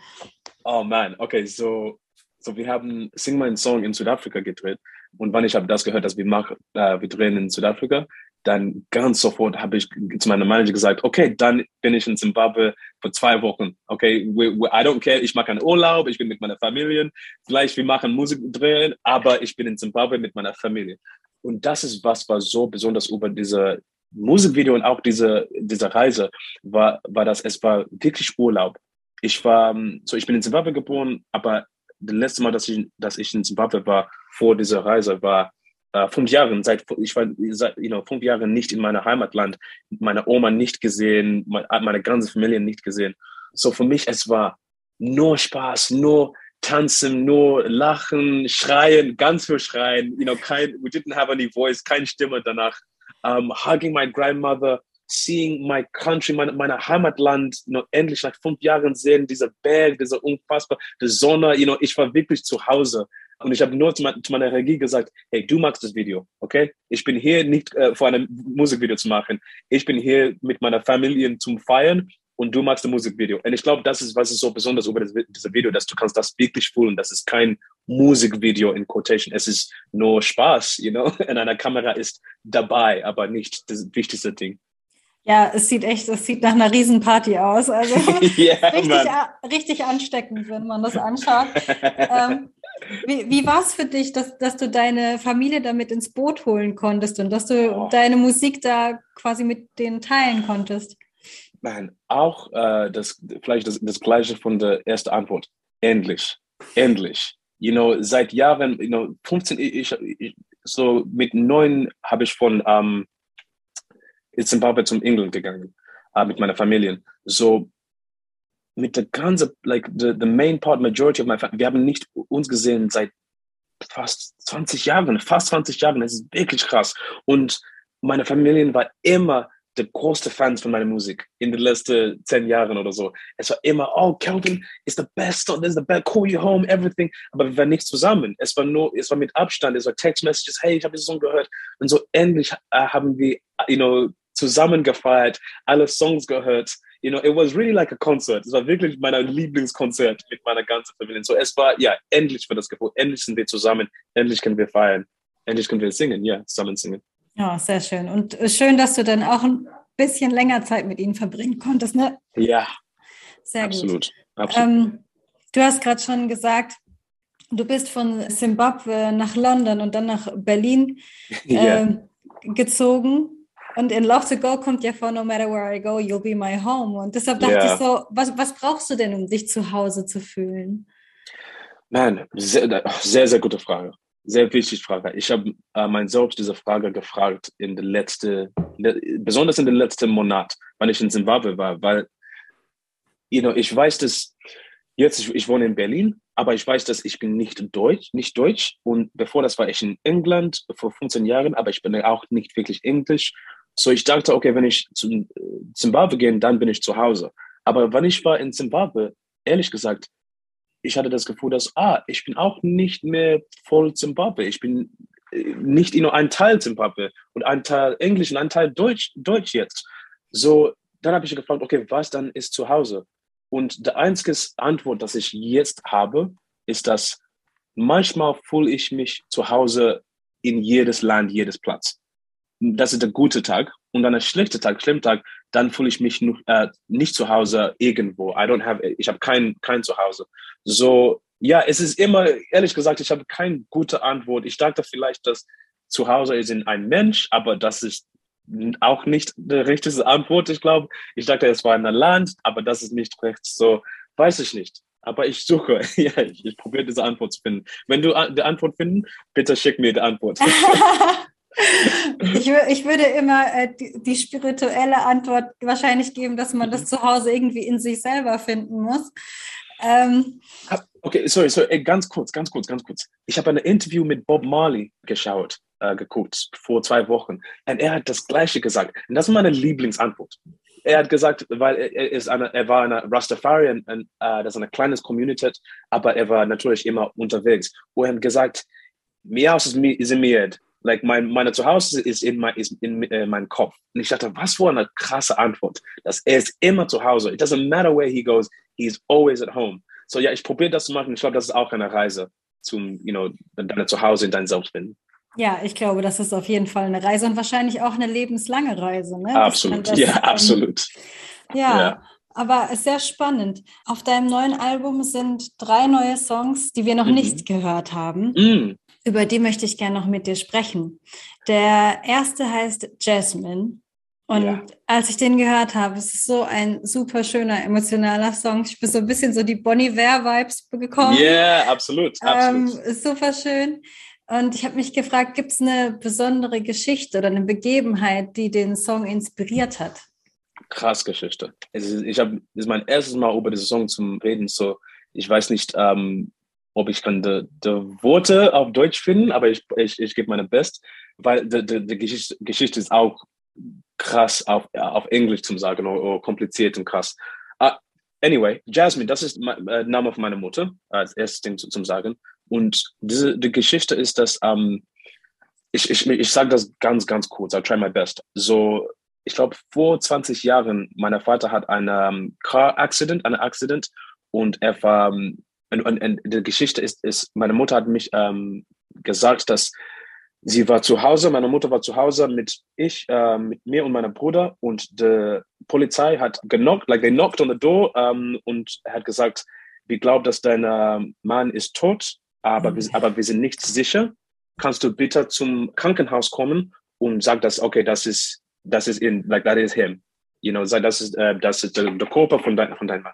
Oh man, okay, so, so wir haben Sing My Song in Südafrika gedreht. Und wann ich habe das gehört, dass wir machen, äh, wir drehen in Südafrika, dann ganz sofort habe ich zu meinem Manager gesagt, okay, dann bin ich in Zimbabwe für zwei Wochen. Okay, we, we, I don't care, ich mache einen Urlaub, ich bin mit meiner Familie, vielleicht wir machen Musik drehen, aber ich bin in Zimbabwe mit meiner Familie. Und das ist was war so besonders über diese Musikvideo und auch diese, diese Reise war, war das, es war wirklich Urlaub. Ich war, ähm, so ich bin in Zimbabwe geboren, aber das letzte Mal, dass ich, dass ich in Zimbabwe war, vor dieser Reise, war äh, fünf Jahre. Seit, ich war seit you know, fünf Jahre nicht in meinem Heimatland, meine Oma nicht gesehen, meine, meine ganze Familie nicht gesehen. So für mich, es war nur Spaß, nur tanzen, nur lachen, schreien, ganz viel schreien. You know, kein, we didn't have any voice, keine Stimme danach. Um, hugging my grandmother, seeing my country, meine, meine Heimatland, you know, endlich nach fünf Jahren sehen, dieser Berg, dieser unfassbar, die Sonne, you know, ich war wirklich zu Hause. Und ich habe nur zu, mein, zu meiner Regie gesagt, hey, du magst das Video, okay? Ich bin hier nicht äh, für ein Musikvideo zu machen. Ich bin hier mit meiner Familie zum Feiern und du magst das Musikvideo. Und ich glaube, das ist, was ist so besonders über dieses Video, dass du kannst das wirklich fühlen. Das ist kein Musikvideo in Quotation. Es ist nur Spaß, you know? Und eine Kamera ist dabei, aber nicht das wichtigste Ding. Ja, es sieht echt, es sieht nach einer Riesenparty aus. Also yeah, richtig, richtig ansteckend, wenn man das anschaut. ähm, wie wie war es für dich, dass, dass du deine Familie damit ins Boot holen konntest und dass du Oh. deine Musik da quasi mit denen teilen konntest? Man, auch äh, das, vielleicht das, das Gleiche von der ersten Antwort. Endlich, endlich. You know, seit Jahren, you know, 15, ich, ich so mit neun habe ich von ähm, in Zimbabwe zum England gegangen äh, mit meiner Familie. So mit der ganzen, like the, the main part, majority of my family, wir haben nicht uns gesehen seit fast 20 Jahren, fast 20 Jahren. Das ist wirklich krass. Und meine Familie war immer der größte Fans von meiner Musik in den letzten zehn Jahren oder so. Es war immer, oh, Calvin is the best, this is the best, call you home, everything. Aber wir waren nicht zusammen. Es war nur, es war mit Abstand, es war Text Messages, hey, ich habe diesen Song gehört. Und so endlich äh, haben wir, you know, zusammen gefeiert, alle Songs gehört. You know, it was really like a concert. Es war wirklich mein Lieblingskonzert mit meiner ganzen Familie. So, es war, ja, endlich für das Gefühl, endlich sind wir zusammen, endlich können wir feiern, endlich können wir singen, ja, zusammen singen. Ja, sehr schön. Und schön, dass du dann auch ein bisschen länger Zeit mit ihnen verbringen konntest, ne? Ja. Sehr absolut, gut. Absolut. Ähm, du hast gerade schon gesagt, du bist von Zimbabwe nach London und dann nach Berlin äh, gezogen. Und in Love to Go kommt ja vor, no matter where I go, you'll be my home. Und deshalb dachte Ja. ich so, was, was brauchst du denn, um dich zu Hause zu fühlen? Man, sehr, sehr, sehr gute Frage. Sehr wichtige Frage. Ich habe äh, mein selbst diese Frage gefragt in der letzte, le, besonders in den letzten Monat, weil ich in Zimbabwe war, weil you know, ich weiß, dass jetzt ich, ich wohne in Berlin, aber ich weiß, dass ich bin nicht Deutsch, nicht Deutsch und bevor das war ich in England vor 15 Jahren, aber ich bin auch nicht wirklich Englisch. So ich dachte, okay, wenn ich zu äh, Zimbabwe gehe, dann bin ich zu Hause. Aber wenn ich war in Zimbabwe, ehrlich gesagt, ich hatte das Gefühl, dass, ah, ich bin auch nicht mehr voll Zimbabwe. Ich bin äh, nicht nur ein Teil Zimbabwe und ein Teil Englisch und ein Teil Deutsch, Deutsch jetzt. So, dann habe ich gefragt, okay, was dann ist zu Hause? Und die einzige Antwort, das ich jetzt habe, ist, dass manchmal fühle ich mich zu Hause in jedes Land, jedes Platz. Das ist der gute Tag. Und dann der schlechte Tag, schlimme Tag, dann fühle ich mich noch, äh, nicht zu Hause irgendwo. I don't have, ich habe kein, kein Zuhause. So, ja, es ist immer, ehrlich gesagt, ich habe keine gute Antwort. Ich dachte vielleicht, dass zu Hause ist in ein Mensch, aber das ist auch nicht die richtige Antwort, ich glaube. Ich dachte, es war ein Land, aber das ist nicht recht. So, weiß ich nicht. Aber ich suche, ja, ich, ich probiere diese Antwort zu finden. Wenn du die Antwort finden, bitte schick mir die Antwort. ich, ich, würde immer äh, die, die, spirituelle Antwort wahrscheinlich geben, dass man das zu Hause irgendwie in sich selber finden muss. Ähm, okay, sorry, sorry, ganz kurz, ganz kurz, ganz kurz. Ich habe ein Interview mit Bob Marley geschaut, äh, geguckt, vor zwei Wochen. Und er hat das Gleiche gesagt. Und das ist meine Lieblingsantwort. Er hat gesagt, weil er, ist eine, er war eine Rastafarian, und, äh, das ist eine kleine Community, aber er war natürlich immer unterwegs. Und er hat gesagt, mir aus ist, mir, like mein, meine Zuhause ist in, mein, ist in äh, meinem Kopf. Und ich dachte, was für eine krasse Antwort, dass er ist immer zu Hause. It doesn't matter where he goes, he's always at home. So ja, ich probiere das zu machen. Ich glaube, das ist auch eine Reise zum, you know, deine Zuhause in dein Selbst finden. Ja, ich glaube, das ist auf jeden Fall eine Reise und wahrscheinlich auch eine lebenslange Reise. Ne? Absolut, das, ja, ähm, absolut. Ja, ja, aber sehr spannend. Auf deinem neuen Album sind drei neue Songs, die wir noch mhm. nicht gehört haben. Mhm. Über die möchte ich gerne noch mit dir sprechen. Der erste heißt Jasmine. Und ja. als ich den gehört habe, es ist so ein super schöner, emotionaler Song. Ich bin so ein bisschen so die Bonnie Ware-Vibes bekommen. Ja, yeah, absolut. absolut. Ähm, super schön. Und ich habe mich gefragt, gibt es eine besondere Geschichte oder eine Begebenheit, die den Song inspiriert hat? Krass Geschichte. Ist, ich habe, das ist mein erstes Mal über diesen Song zum Reden. So, ich weiß nicht, ähm, ob ich kann die, Worte auf Deutsch finden, aber ich, ich, ich gebe meine Best, weil die, die, die Geschichte, Geschichte ist auch krass auf, auf Englisch zum sagen oder, oder kompliziert und krass. Uh, anyway, Jasmine, das ist der äh, Name von meiner Mutter, als erstes Ding zu, zum Sagen. Und diese die Geschichte ist, dass ähm, ich, ich, ich sage das ganz, ganz kurz, I'll try my best. So, ich glaube, vor 20 Jahren, mein Vater hat einen um, Car Accident, einen Accident und er war, um, und, und, und, die Geschichte ist, ist, meine Mutter hat mich ähm, gesagt, dass sie war zu Hause, meine Mutter war zu Hause mit ich, äh, mit mir und meinem Bruder und die Polizei hat genockt, like they knocked on the door um, und hat gesagt, wir glauben, dass dein uh, Mann ist tot, aber, mhm. wir, aber wir sind nicht sicher. Kannst du bitte zum Krankenhaus kommen und sag, dass, okay, das ist, das ist in, like that is him. You know, das ist, äh, das ist der, der Körper von, dein, von deinem Mann.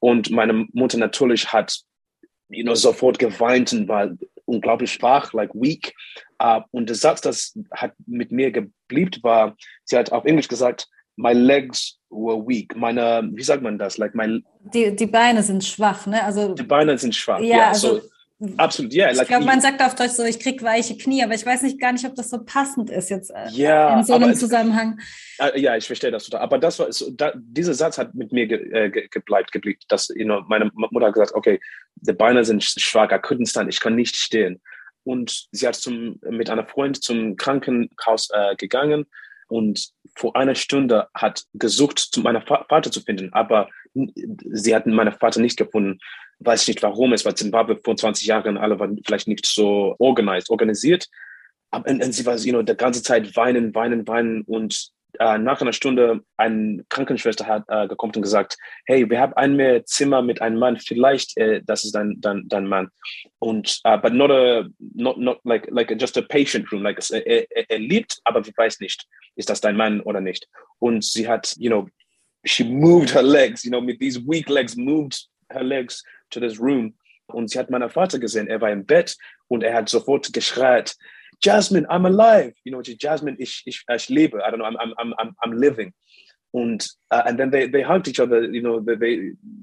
Und meine Mutter natürlich hat, you know, sofort geweint und war unglaublich schwach, like weak. Uh, und der Satz, das hat mit mir geblieben, war, sie hat auf Englisch gesagt, my legs were weak. Meine, wie sagt man das? Like my, Die, die Beine sind schwach, ne? Also, die Beine sind schwach. ja, Yeah, also, so, absolut, yeah. ich Like, glaube, man sagt auf Deutsch so, ich krieg weiche Knie, aber ich weiß nicht gar nicht, ob das so passend ist jetzt äh, Ja, in so einem Zusammenhang. Äh, Ja, ich verstehe das total. Aber das war so, da, dieser Satz hat mit mir ge, äh, ge, gebleibt, geblieben. Dass you know, meine Mutter hat gesagt, okay, die Beine sind schwach, I couldn't stand, ich kann nicht stehen. Und sie hat zum, mit einer Freund zum Krankenhaus äh, gegangen und vor einer Stunde hat gesucht, Fa- Vater zu finden, aber sie hatten meinen Vater nicht gefunden. Weiß ich nicht warum, es war Zimbabwe vor 20 Jahren, alle waren vielleicht nicht so organisiert, organisiert. Aber und, und sie war, you know, die ganze Zeit weinen, weinen, weinen und äh, nach einer Stunde eine Krankenschwester hat äh, gekommen und gesagt, hey, wir haben ein mehr Zimmer mit einem Mann, vielleicht äh, das ist dein, dein, dein Mann. Und uh, but not a not not like like just a patient room, like er, er liebt, aber wir weiß nicht, ist das dein Mann oder nicht. Und sie hat, you know, she moved her legs, you know, with these weak legs, moved her legs to this room. Und sie hat meinen Vater gesehen, er war im Bett und er hat sofort geschreit, Jasmine, I'm alive. You know, Jasmine, ich, ich, ich lebe. I don't know, I'm, I'm, I'm, I'm, living. And uh, and then they, they hugged each other. You know, they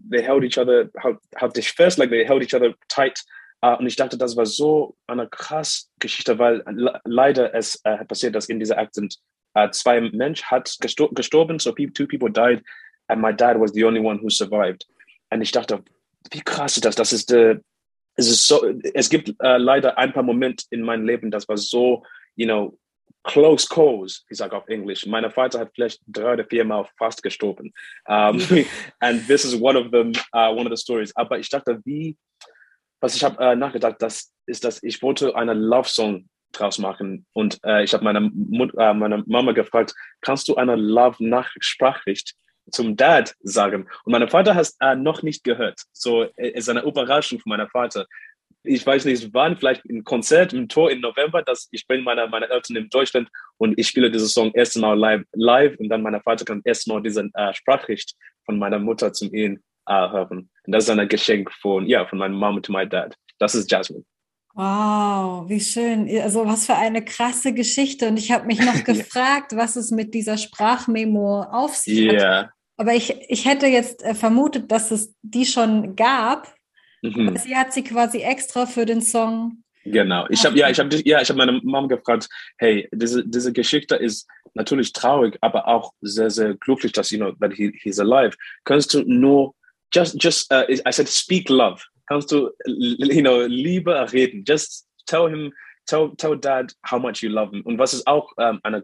they, held each other, how how they first like they held each other tight. Uh, und ich dachte, das war so eine krass Geschichte, weil le- leider es äh, passiert, dass in dieser Akzent äh, zwei Menschen hat gestor gestorben, so pe two people died, and my dad was the only one who survived. Und ich dachte, wie krass ist das? Das ist der es ist so, es gibt äh, leider ein paar Momente in meinem Leben, das war so, you know, close calls, ich sage auf Englisch. Mein Vater hat vielleicht drei oder vier Mal fast gestorben. Um, and this is one of them, uh, one of the stories. Aber ich dachte, wie, was ich habe äh, nachgedacht, das ist, dass ich wollte eine Love Song draus machen und äh, ich habe meine, Mut, äh, meine Mama gefragt, kannst du eine Love Nachsprachricht zum Dad sagen. Und mein Vater hat es äh, noch nicht gehört. So äh, es ist eine Überraschung von meinem Vater. Ich weiß nicht wann, vielleicht ein Konzert im Tor im November, dass ich bin meine, meine Eltern in Deutschland und ich spiele diesen Song erst mal live, live und dann mein Vater kann erst mal diese äh, Sprachricht von meiner Mutter zum ihn äh, hören. Und das ist ein Geschenk von, ja, von meiner Mom to my dad. Das ist Jasmine. Wow, wie schön. Also was für eine krasse Geschichte. Und ich habe mich noch gefragt, was es mit dieser Sprachmemo auf sich hat. Aber ich, ich hätte jetzt äh, vermutet, dass es die schon gab. Mhm. Sie hat sie quasi extra für den Song. Genau. Ich habe ja, ich habe ja, ich habe meine Mom gefragt, hey, diese diese Geschichte ist natürlich traurig, aber auch sehr sehr glücklich, dass you know that he, he's alive. Kannst du nur just just uh, I said speak love. Kannst du you know Liebe reden? Just tell him tell tell dad how much you love him. Und was ist auch ähm, eine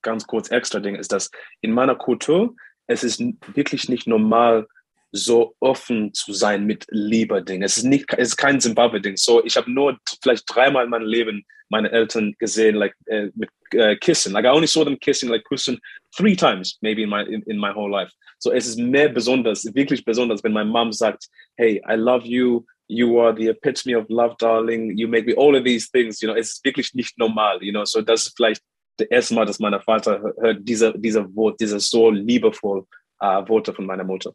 ganz kurz extra Ding ist, dass in meiner Kultur es ist wirklich nicht normal so offen zu sein mit Liebe-Ding. Es ist nicht, es ist kein Zimbabwe-Ding. So, ich habe nur vielleicht dreimal in meinem Leben meine Eltern gesehen, like äh, mit äh, kissing. Like I only saw them kissing, like kissing three times, maybe in my in, in my whole life. So es ist mehr besonders, wirklich besonders, wenn meine Mom sagt, hey, I love you. You are the epitome of love, darling. You make me all of these things. You know, es ist wirklich nicht normal. You know, so das ist vielleicht das erste Mal, dass mein Vater hört diese diese diese so liebevoll uh, Worte von meiner Mutter.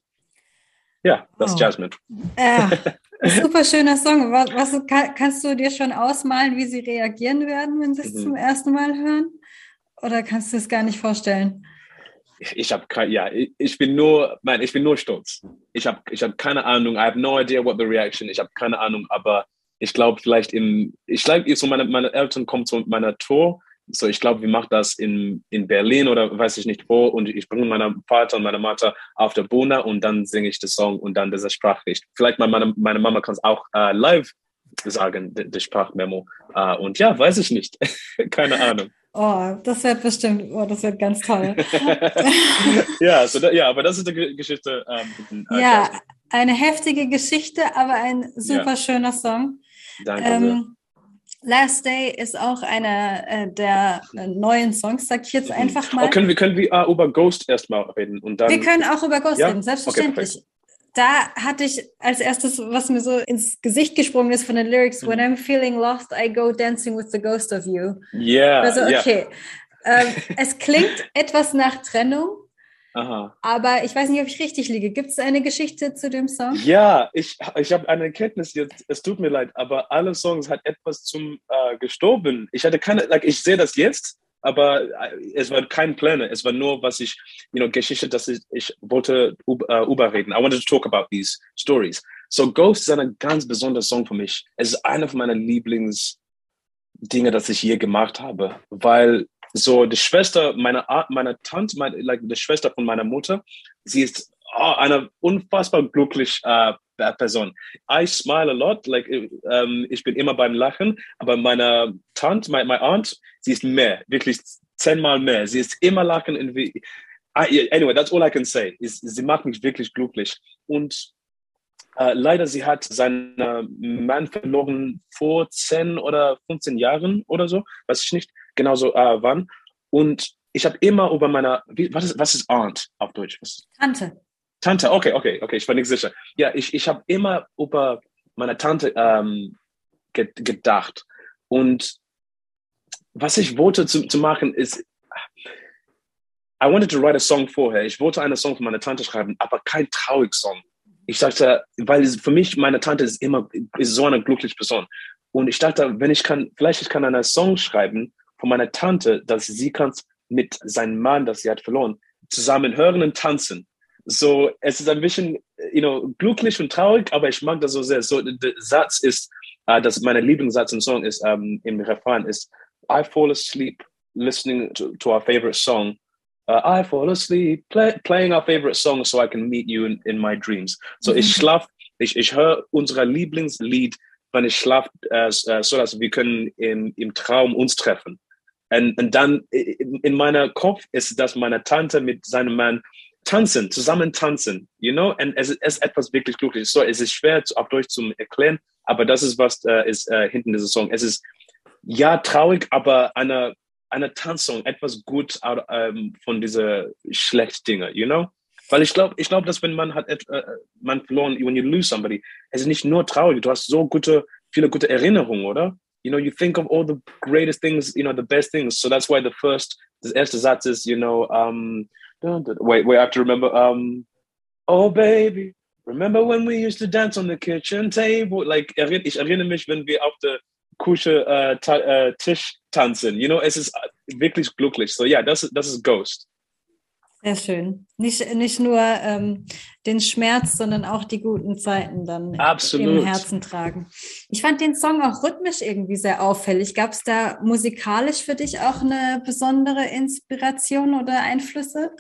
Ja, das ist Oh. Jasmine. Ja, super schöner Song. Was, was kann, kannst du dir schon ausmalen, wie sie reagieren werden, wenn sie es Mhm. zum ersten Mal hören? Oder kannst du es gar nicht vorstellen? Ich, ich habe ja, ich, ich bin nur, nein, ich bin nur stolz. Ich habe ich hab keine Ahnung. I have no idea what the reaction. Ich habe keine Ahnung, aber ich glaube vielleicht im, ich glaube, so meine, meine Eltern kommen zu meiner Tour. So, ich glaube, wir machen das in, in Berlin oder weiß ich nicht wo. Und ich bringe meinen Vater und meine Mutter auf der Bühne und dann singe ich den Song und dann diese Sprachricht. Vielleicht meine, meine Mama kann es auch äh, live sagen, die, Sprachmemo. Äh, und ja, weiß ich nicht. keine Ahnung. Oh, das wird bestimmt, oh, das wird ganz toll. ja, so da, ja, aber das ist die Ge- Geschichte. Ähm, äh, ja, eine heftige Geschichte, aber ein super Ja. schöner Song. Danke. Ähm, Last Day ist auch einer äh, der äh, neuen Songs, sag ich jetzt Mhm. einfach mal. Oh, können wir, können wir äh, über Ghost erstmal reden und dann. Wir können auch über Ghost Ja? reden, Okay, selbstverständlich. da hatte ich als erstes, was mir so ins Gesicht gesprungen ist von den Lyrics, Mhm. When I'm feeling lost, I go dancing with the ghost of you. Ja, Also ja. okay, ähm, es klingt etwas nach Trennung, Aha. aber ich weiß nicht, ob ich richtig liege. Gibt es eine Geschichte zu dem Song? Ja, ich, ich habe eine Erkenntnis jetzt, es tut mir leid, aber alle Songs hat etwas zum äh, gestorben. Ich hatte keine, like, ich sehe das jetzt, aber äh, es war kein Pläne. Es war nur, was ich, you know, Geschichte, dass ich, ich wollte uh, überreden. I wanted to talk about these stories. So Ghost ist ein ganz besonderer Song für mich. Es ist einer von meinen Lieblingsdinge, das ich je gemacht habe, weil so die Schwester meiner meiner Tante, meine, like die Schwester von meiner Mutter, sie ist oh, eine unfassbar glückliche uh, Person. I smile a lot, like um, ähm, ich bin immer beim Lachen, aber meine Tante, meine, meine Aunt, sie ist mehr, wirklich zehnmal mehr. Sie ist immer lachen. Irgendwie. Anyway, that's all I can say. Sie macht mich wirklich glücklich. Und Uh, leider, sie hat seinen Mann verloren vor 10 oder 15 Jahren oder so, weiß ich nicht genau so uh, wann. Und ich habe immer über meine, wie, was, ist, was ist Aunt auf Deutsch? Tante. Tante, okay, okay, okay, ich war nicht sicher. Ja, ich, ich habe immer über meine Tante ähm, ge gedacht. Und was ich wollte zu, zu machen ist, I wanted to write a song vorher. Ich wollte einen Song für meine Tante schreiben, aber kein traurig Song ich sagte, weil für mich, meine Tante ist immer ist so eine glückliche Person. Und ich dachte, wenn ich kann, vielleicht ich kann einen Song schreiben von meiner Tante, dass sie kann mit seinem Mann, das sie hat verloren, zusammen hören und tanzen. So, es ist ein bisschen, you know, glücklich und traurig, aber ich mag das so sehr. So, der Satz ist, uh, das meine Lieblingssatz im Song ist, um, ähm, im Refrain ist, I fall asleep listening to, to our favorite song uh, I fall asleep play, playing our favorite song so I can meet you in, in my dreams. So mhm. ich schlaf, ich, ich höre unser Lieblingslied, wenn ich schlaf, äh, äh, so dass wir können im, im Traum uns treffen. Und, und dann in, in meiner Kopf ist das meine Tante mit seinem Mann tanzen, zusammen tanzen, you know? Und es, ist etwas wirklich Glückliches. So, es ist schwer auf Deutsch zu erklären, aber das ist was äh, ist äh, hinten dieser Song. Es ist ja traurig, aber eine eine Tanzsong etwas gut ähm, von diese schlechten Dinge, you know? Weil ich glaube, ich glaube, dass wenn man hat, äh, man verloren, when you lose somebody, es ist nicht nur traurig, du hast so gute, viele gute Erinnerungen, oder? You know, you think of all the greatest things, you know, the best things. So that's why the first, das erste Satz you know, um, wait, wait, I have to remember, um, oh baby, remember when we used to dance on the kitchen table? Like, ich erinnere mich, wenn wir auf der äh, äh, Tisch tanzen. You know, es ist wirklich glücklich. So yeah, das, das ist Ghost. Sehr schön. Nicht, nicht nur ähm, den Schmerz, sondern auch die guten Zeiten dann Absolut. im Herzen tragen. Ich fand den Song auch rhythmisch irgendwie sehr auffällig. Gab es da musikalisch für dich auch eine besondere Inspiration oder Einflüsse?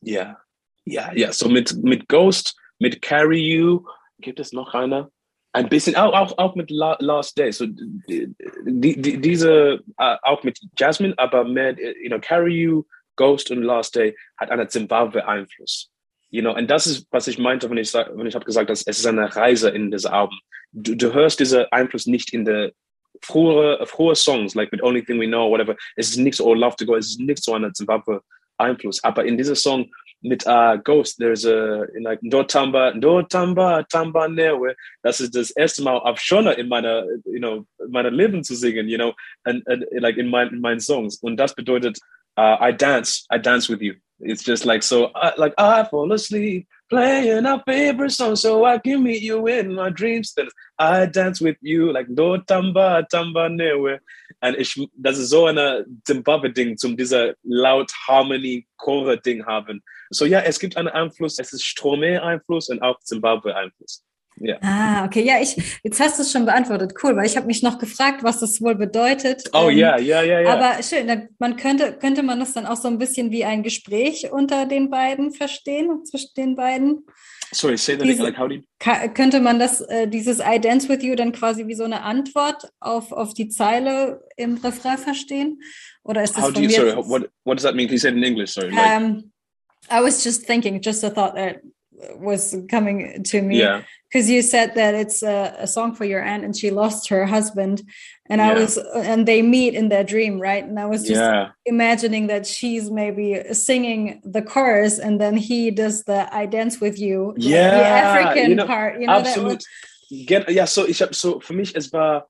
Ja, ja, ja. So mit, mit Ghost, mit Carry You, gibt es noch eine? ein bisschen, auch, auch, auch mit Last Day, so die, die, diese, uh, auch mit Jasmine, aber mehr, you know, Carry You, Ghost und Last Day hat einen Zimbabwe-Einfluss. You know, und das ist, was ich meinte, wenn ich, wenn ich habe gesagt, dass es ist eine Reise in das Album. Du, du hörst diesen Einfluss nicht in der frühere, frühe Songs, like with Only Thing We Know, whatever. Es ist nicht so, oh, Love to Go, es ist nicht so ein Zimbabwe-Einfluss. Aber in diesem Song mit uh, Ghost, there's a in like Ndo Tamba, Ndo Tamba, Newe. Das ist das erste Mal auf schon in meiner, you know, meiner Leben zu singen, you know, and, and like in, my, in meinen Songs. Und das bedeutet, uh, I dance, I dance with you. It's just like so, I, like I fall asleep playing our favorite song so I can meet you in my dreams. Then I dance with you like Do Tamba Tamba Newe. Und ich, das ist so ein Zimbabwe-Ding, zum dieser laut Harmony-Chore-Ding haben. So ja, es gibt einen Einfluss, es ist Stromé-Einfluss und auch Zimbabwe-Einfluss. Ja. Ah, okay. Ja, ich, jetzt hast du es schon beantwortet. Cool, weil ich habe mich noch gefragt, was das wohl bedeutet. Oh ähm, ja, ja, ja, ja. Aber schön, man könnte, könnte man das dann auch so ein bisschen wie ein Gespräch unter den beiden verstehen, zwischen den beiden? Sorry, say that Diese, like how do you... Könnte man das, äh, dieses I dance with you dann quasi wie so eine Antwort auf, auf die Zeile im Refrain verstehen? Oder ist das how do you, sorry, what, what does that mean? Can you say it in English? Sorry. Like... Um, I was just thinking, just a thought that was coming to me. Yeah because you said that it's a, a, song for your aunt and she lost her husband and yeah. i was and they meet in their dream right and i was just yeah. imagining that she's maybe singing the chorus and then he does the i dance with you yeah the african you know, part you know absolut. that Get, ja so so für mich es war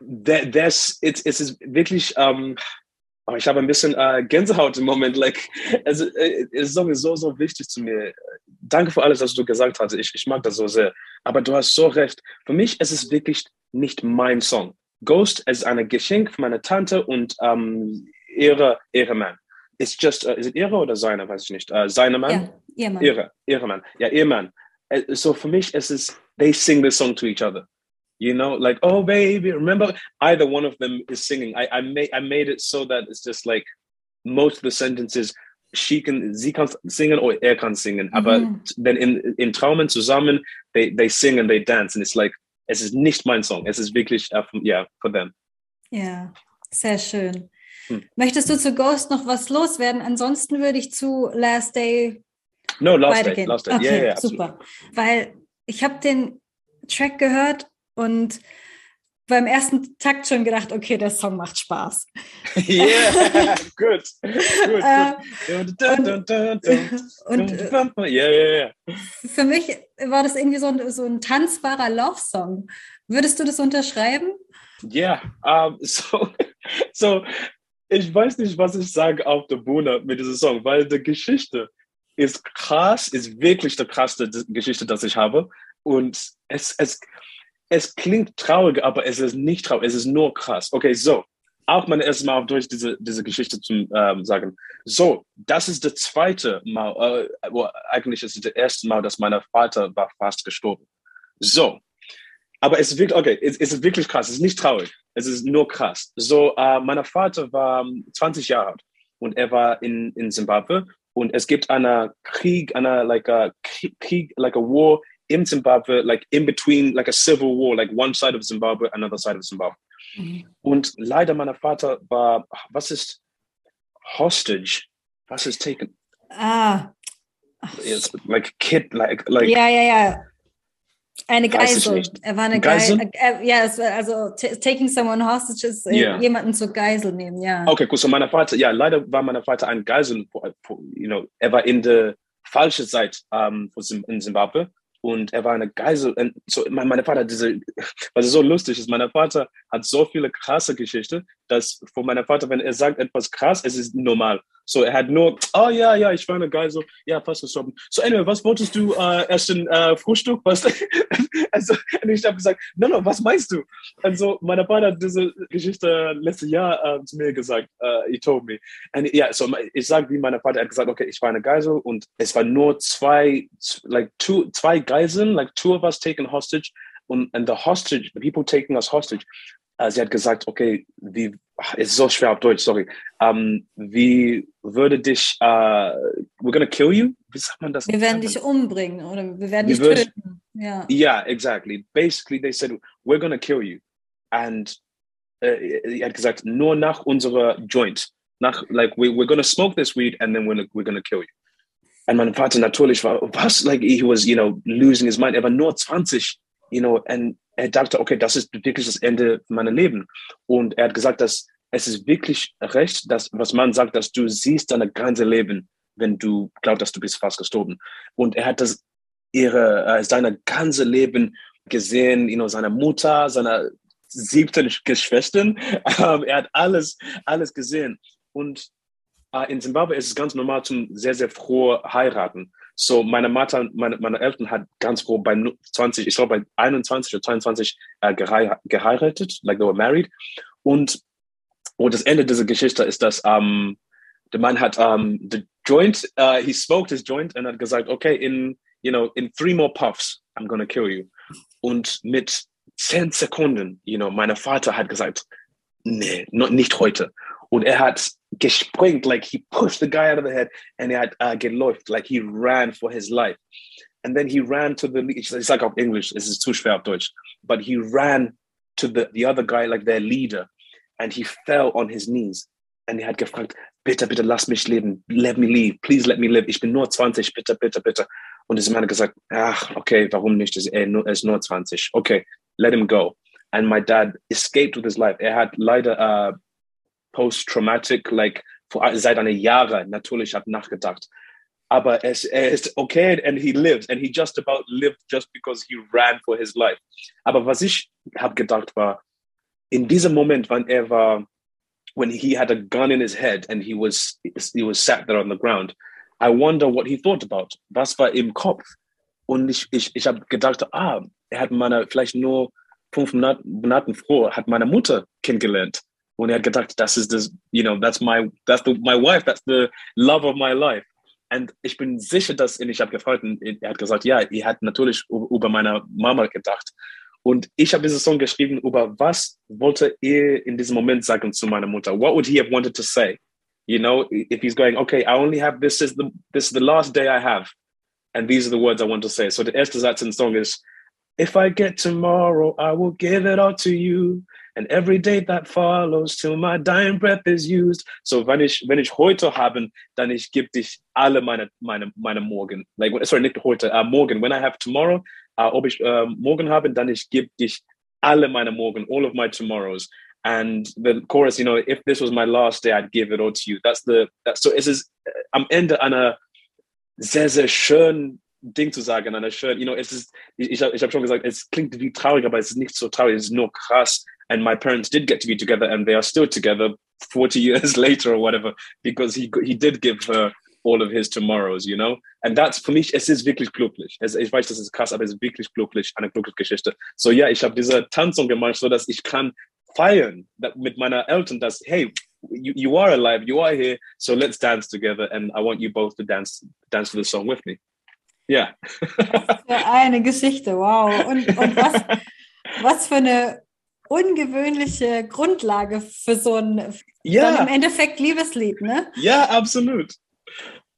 das es ist wirklich um, Aber ich habe ein bisschen äh, Gänsehaut im Moment. Like, also, es ist sowieso so wichtig zu mir. Danke für alles, was du gesagt hast. Ich, ich mag das so sehr. Aber du hast so recht. Für mich ist es wirklich nicht mein Song. Ghost ist ein Geschenk von meiner Tante und ähm, ihre, ihre Mann. It's just, uh, is it ihre oder seine, weiß ich nicht. Uh, seine Mann? Ja, ihr Mann. Ihre, ihre Mann. Ja, ihr Mann. Uh, So für mich ist es, they sing this song to each other. You know, like, oh baby, remember? Either one of them is singing. I, I made I made it so that it's just like most of the sentences can sie kann singen or er kann singen. Aber Mhm. then in in Traumen zusammen, they they sing and they dance and it's like es ist nicht mein Song. Es ist wirklich uh, from, yeah for them. Ja, sehr schön. Hm. Möchtest du zu Ghost noch was loswerden? Ansonsten würde ich zu Last Day No, last day, last day. Okay, yeah, yeah, absolutely. super. Weil ich habe den Track gehört und beim ersten Takt schon gedacht, okay, der Song macht Spaß. yeah, good, good. Äh, für mich war das irgendwie so ein, so ein tanzbarer Love-Song. Würdest du das unterschreiben? Yeah. Um, so, so, ich weiß nicht, was ich sage auf der Bühne mit diesem Song, weil die Geschichte ist krass, ist wirklich die krasseste Geschichte, das ich habe. Und es, es, es klingt traurig, aber es ist nicht traurig, es ist nur krass. Okay, so. Auch mein erstes Mal durch diese, diese Geschichte zu ähm, sagen. So, das ist das zweite Mal, äh, well, eigentlich ist es das erste Mal, dass mein Vater war fast gestorben. So, aber es ist wirklich, okay, es, es ist wirklich krass. Es ist nicht traurig. Es ist nur krass. So, äh, mein Vater war ähm, 20 Jahre alt und er war in, in Zimbabwe und es gibt einen Krieg, eine, like a Krieg, like a war in Zimbabwe, like in between, like a civil war, like one side of Zimbabwe, another side of Zimbabwe. Und leider mein Vater war, was ist hostage? Was ist taken? Ah, It's like kid, like, like, ja, ja, ja. Eine Geisel. Er war eine Geisel? Geisel. Äh, ja, es war also ta- taking someone hostage ist äh, Ja. jemanden zur Geisel nehmen, ja. Okay, cool. So mein Vater, ja, leider war mein Vater ein Geisel, you know, er war in der falschen Seite ähm, von Zim- in Zimbabwe und er war eine Geisel. Und so, mein, mein Vater, diese, was so lustig ist, mein Vater hat so viele krasse Geschichten, dass von meinem Vater, wenn er sagt etwas krass, es ist normal. So, er hat nur, oh ja, ja, ich war eine Geisel, ja, fast gestorben. So, anyway, was wolltest du äh, essen, äh, Frühstück? Was? also, ich habe gesagt, no, no, was meinst du? Also, mein Vater hat diese Geschichte letztes Jahr äh, zu mir gesagt, äh, he told me. Und ja, so, ich sage, wie mein Vater hat gesagt, okay, ich war eine Geisel und es waren nur zwei, like, two, zwei Geiseln, like, two of us taken hostage und and the hostage, the people taking us hostage, sie hat gesagt, okay, wie, ach, ist so schwer auf Deutsch, sorry, ähm, wie würde dich, äh, we're gonna kill you? Wie sagt man das? Wir werden dich umbringen oder wir werden dich töten. Ja. Yeah, exactly. Basically, they said, we're gonna kill you. And äh, er hat gesagt, nur nach unserer Joint. Nach, like, we, we're gonna smoke this weed and then we're, we're gonna kill you. Und mein Vater natürlich war, was? Like, he was, you know, losing his mind. Er war nur 20, you know, und er dachte, okay, das ist wirklich das Ende meiner Leben. Und er hat gesagt, dass es ist wirklich recht, dass, was man sagt, dass du siehst deine ganze Leben, wenn du glaubst, dass du bist fast gestorben. Und er hat das, ihre, äh, seine ganze Leben gesehen, you know, seine Mutter, seine siebten Geschwistern. Ähm, er hat alles, alles gesehen. Und äh, in Zimbabwe ist es ganz normal zum sehr, sehr froh heiraten. So, meine Mutter, meine, meine Eltern hat ganz froh bei nu- 20, ich glaube bei 21 oder 22 äh, geheiratet, like they were married. Und, und das Ende dieser Geschichte ist, dass ähm, der Mann hat ähm, the joint, uh, he smoked his joint und hat gesagt, okay, in, you know, in three more puffs, I'm gonna kill you. Und mit zehn Sekunden, you know, mein Vater hat gesagt, nee, no, nicht heute. Und er hat gespringt, like he pushed the guy out of the head and er hat uh, geläuft, like he ran for his life. And then he ran to the, ich ich sag auf Englisch, es ist zu schwer auf Deutsch, but he ran to the, the other guy, like their leader, and he fell on his knees. And er hat gefragt, bitte, bitte, lass mich leben, let me leave, please let me live. Ich bin nur 20, bitte, bitte, bitte. Und dieser Mann hat gesagt, ach, okay, warum nicht? Er ist nur 20. Okay, let him go. And my dad escaped with his life. Er hat leider uh, post-traumatic, like, vor, seit einer Jahre natürlich hat nachgedacht. Aber es, ist okay and he lived and he just about lived just because he ran for his life. Aber was ich habe gedacht war, in diesem Moment, wann er war, when he had a gun in his head and he was he was sat there on the ground, I wonder what he thought about. Was war im Kopf? Und ich, ich, ich habe gedacht, ah, er hat meine, vielleicht nur fünf Monat- Monaten vor, hat meine Mutter kennengelernt. Und er hat gedacht, das ist das, you know, that's my, that's the, my wife, that's the love of my life. Und ich bin sicher, dass ich habe gefragt, und er hat gesagt, ja, er hat natürlich über meine Mama gedacht. Und ich habe diesen Song geschrieben über was wollte er in diesem Moment sagen zu meiner Mutter? What would he have wanted to say? You know, if he's going, okay, I only have this is the this is the last day I have, and these are the words I want to say. So the erste Satz in the song is, if I get tomorrow, I will give it all to you. And every day that follows till my dying breath is used. So wenn ich, wenn ich heute habe, dann ich gebe dich alle meine, meine, meine Morgen. Like, sorry, nicht heute, uh, morgen. When I have tomorrow, uh, ob ich uh, morgen habe, dann ich gebe dich alle meine Morgen, all of my tomorrows. And the chorus, you know, if this was my last day, I'd give it all to you. That's the, that's, so es ist am Ende einer sehr, sehr schönen Ding zu sagen, einer schönen, you know, es ist, ich, ich habe hab schon gesagt, es klingt wie traurig, aber es ist nicht so traurig, es ist nur krass and my parents did get to be together and they are still together 40 years later or whatever because he he did give her all of his tomorrows, you know? And that's für mich, es ist wirklich glücklich. Es, ich weiß, das ist krass, aber es ist wirklich glücklich, eine glückliche Geschichte. So ja, ich habe diese Tanzung gemacht, so dass ich kann feiern mit meiner Eltern, dass, hey, you, you are alive, you are here, so let's dance together and I want you both to dance, dance to the song with me. Ja. Yeah. eine Geschichte, wow. Und, und was, was für eine ungewöhnliche Grundlage für so ein ja. im Endeffekt Liebeslied, ne? Ja, absolut.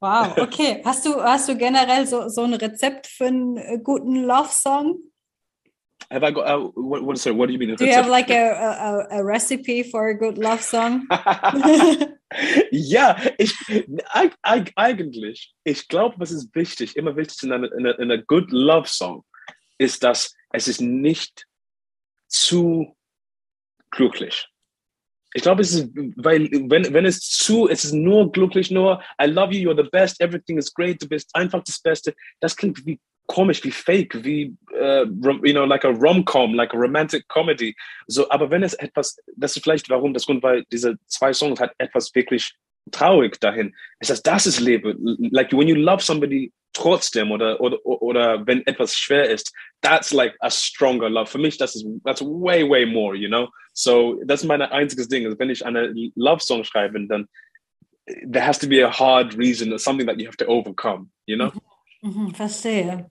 Wow, okay. Hast du, hast du generell so, so ein Rezept für einen äh, guten Love-Song? Have I got, uh, what, what, sorry, what do you mean? Do you have like a, a, a recipe for a good love song? ja, ich, eigentlich, ich glaube, was ist wichtig, immer wichtig in einer, in einer, in einer good love song, ist, dass es ist nicht zu glücklich. Ich glaube, es ist, weil, wenn, wenn es zu, es ist nur glücklich, nur, I love you, you're the best, everything is great, du bist einfach das Beste. Das klingt wie komisch, wie fake, wie, uh, you know, like a rom-com, like a romantic comedy. So, aber wenn es etwas, das ist vielleicht warum, das Grund, weil diese zwei Songs hat etwas wirklich traurig dahin. Ist das, das ist Leben. Like, when you love somebody trotzdem oder, oder, oder wenn etwas schwer ist, that's like a stronger love. Für mich, das ist, that's way, way more, you know? So, das ist mein einziges Ding. Also, wenn ich eine Love Song schreibe, dann there has to be a hard reason or something that you have to overcome, you know? Mhm, mhm verstehe.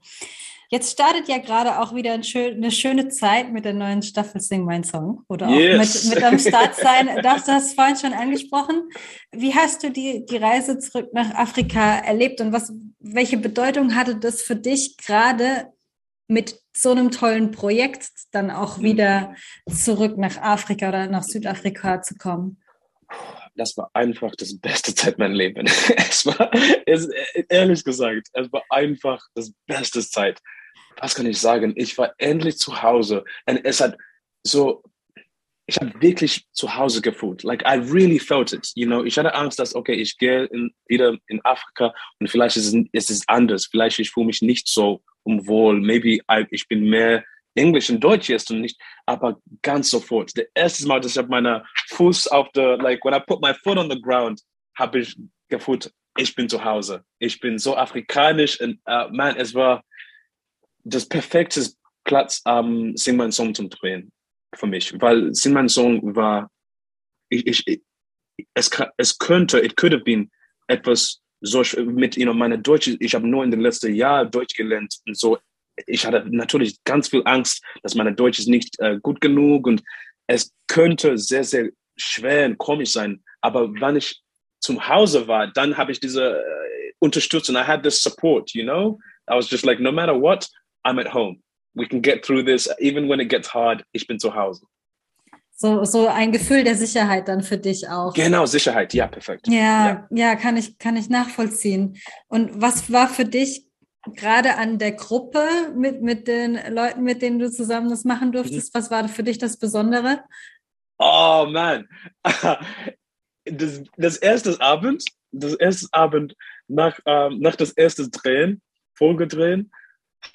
Jetzt startet ja gerade auch wieder eine schöne Zeit mit der neuen Staffel Sing Mein Song oder auch yes. mit, mit am Start sein. Du hast das vorhin schon angesprochen. Wie hast du die, die Reise zurück nach Afrika erlebt und was, welche Bedeutung hatte das für dich gerade mit so einem tollen Projekt dann auch wieder zurück nach Afrika oder nach Südafrika zu kommen? Das war einfach das beste Zeit meines Lebens. Es war, es, ehrlich gesagt, es war einfach das beste Zeit. Was kann ich sagen? Ich war endlich zu Hause und es hat so, ich habe wirklich zu Hause gefühlt. Like I really felt it. You know, ich hatte Angst, dass okay, ich gehe in, wieder in Afrika und vielleicht ist es, ist es anders. Vielleicht ich fühle mich nicht so unwohl. Maybe I, ich bin mehr Englisch und Deutsch jetzt und nicht, aber ganz sofort. Das erste Mal, dass ich meine Fuß auf der, like when I put my foot on the ground, habe ich gefühlt, ich bin zu Hause. Ich bin so afrikanisch und uh, man, es war das perfekte Platz um, Sing mein Song zum Drehen für mich, weil Sing mein Song war, ich, ich, es, es könnte, it could have been etwas so mit you know, meiner Deutsch, ich habe nur in den letzten Jahren Deutsch gelernt und so ich hatte natürlich ganz viel Angst, dass meine Deutsch ist nicht äh, gut genug und es könnte sehr, sehr schwer und komisch sein. Aber wenn ich zum Hause war, dann habe ich diese äh, Unterstützung. I had this support, you know? I was just like, no matter what, I'm at home. We can get through this. Even when it gets hard, ich bin zu Hause. So, so ein Gefühl der Sicherheit dann für dich auch. Genau, Sicherheit, ja, perfekt. Ja, ja, ja, kann, ich, kann ich nachvollziehen. Und was war für dich gerade an der Gruppe mit, mit den Leuten, mit denen du zusammen das machen durftest? Mhm. Was war für dich das Besondere? Oh man, das, das erste Abend, das erste Abend nach, ähm, nach das erste Drehen, Folgedrehen,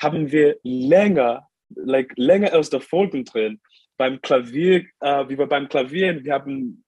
haben wir länger, like länger als der Folgendrehen beim Klavier, äh, wie wir beim Klavier, wir haben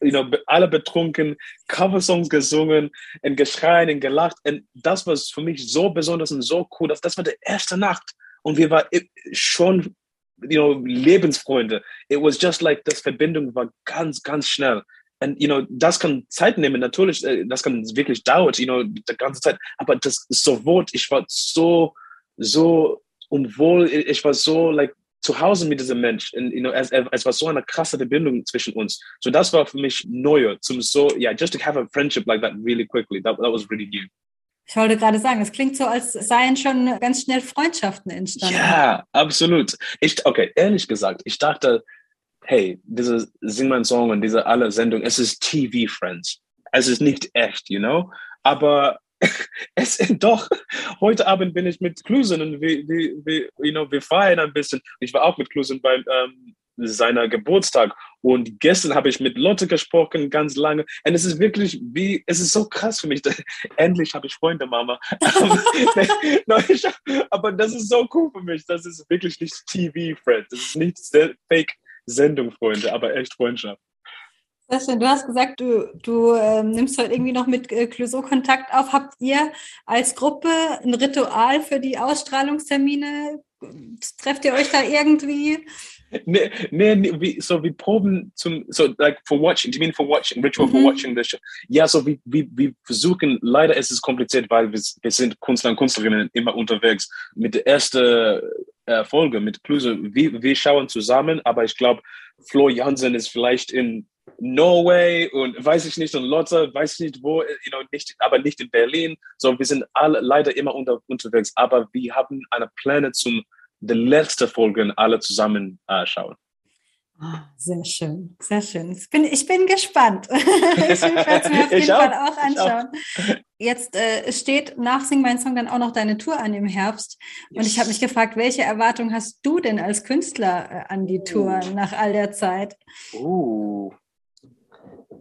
you know, alle betrunken, Coversongs gesungen und geschreien und gelacht. Und das war für mich so besonders und so cool. Dass das war die erste Nacht. Und wir waren schon you know, Lebensfreunde. It was just like, das Verbindung war ganz, ganz schnell. Und, you know, das kann Zeit nehmen, natürlich, äh, das kann wirklich dauern, you know, die ganze Zeit. Aber das sofort, ich war so, so unwohl, ich war so, like, zu Hause mit diesem Mensch. Und, you know, es, es war so eine krasse Verbindung zwischen uns. So das war für mich neu, zum so, yeah, just to have a friendship like that really quickly. That, that was really new. Ich wollte gerade sagen, es klingt so, als seien schon ganz schnell Freundschaften entstanden. Ja, absolut. Ich, okay, ehrlich gesagt, ich dachte, hey, diese Sing mein Song und diese alle Sendung, es ist TV Friends. Es ist nicht echt, you know? Aber es doch, heute Abend bin ich mit Klusen und wir, wir, you know, wir feiern ein bisschen. Ich war auch mit Klusen beim ähm, seiner Geburtstag und gestern habe ich mit Lotte gesprochen, ganz lange. Und es ist wirklich wie, es ist so krass für mich. Endlich habe ich Freunde, Mama. Aber das ist so cool für mich. Das ist wirklich nicht TV-Friend. Das ist nicht Fake-Sendung, Freunde, aber echt Freundschaft. Du hast gesagt, du, du äh, nimmst heute irgendwie noch mit äh, Clouseau Kontakt auf. Habt ihr als Gruppe ein Ritual für die Ausstrahlungstermine? Trefft ihr euch da irgendwie? Nee, nee, nee wie, so wir proben zum, so like for watching, do you mean for watching, ritual mhm. for watching the show? Ja, so wir, wir, wir versuchen, leider ist es kompliziert, weil wir, wir sind Künstler und Künstlerinnen immer unterwegs. Mit der ersten äh, Folge mit Kluse, wir, wir schauen zusammen, aber ich glaube, Flo Jansen ist vielleicht in Norway und weiß ich nicht, und Lotte, weiß ich nicht wo, you know, nicht, aber nicht in Berlin. So, wir sind alle leider immer unter, unterwegs, aber wir haben eine Pläne zum die letzte Folge alle zusammen äh, schauen. Ah, sehr schön, sehr schön. Ich bin, ich bin gespannt. ich werde es mir auf jeden Fall auch, auch anschauen. Auch. Jetzt äh, steht nach Sing Mein Song dann auch noch deine Tour an im Herbst. Yes. Und ich habe mich gefragt, welche Erwartung hast du denn als Künstler äh, an die Tour oh. nach all der Zeit? Oh,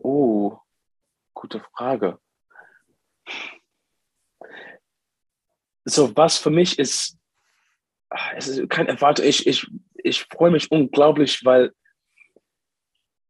oh, gute Frage. So, was für mich ist es ist kein Erwartung. Ich, ich, ich freue mich unglaublich, weil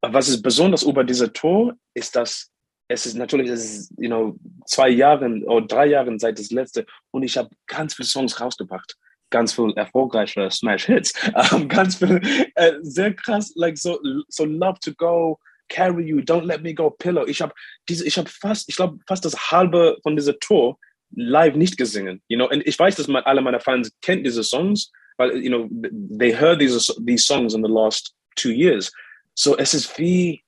was ist besonders über diese Tour ist, dass es ist natürlich, es ist, you know, zwei Jahre oder drei Jahre seit das letzte und ich habe ganz viele Songs rausgebracht. Ganz viel erfolgreiche Smash Hits. Um, ganz viel, uh, sehr krass, like so, so Love to Go, Carry You, Don't Let Me Go, Pillow. Ich habe diese, ich habe fast, ich glaube, fast das halbe von dieser Tour live nicht gesungen. You know, und ich weiß, dass alle meine Fans kennen diese Songs, weil, you know, they heard these, these songs in the last two years. So es ist wie,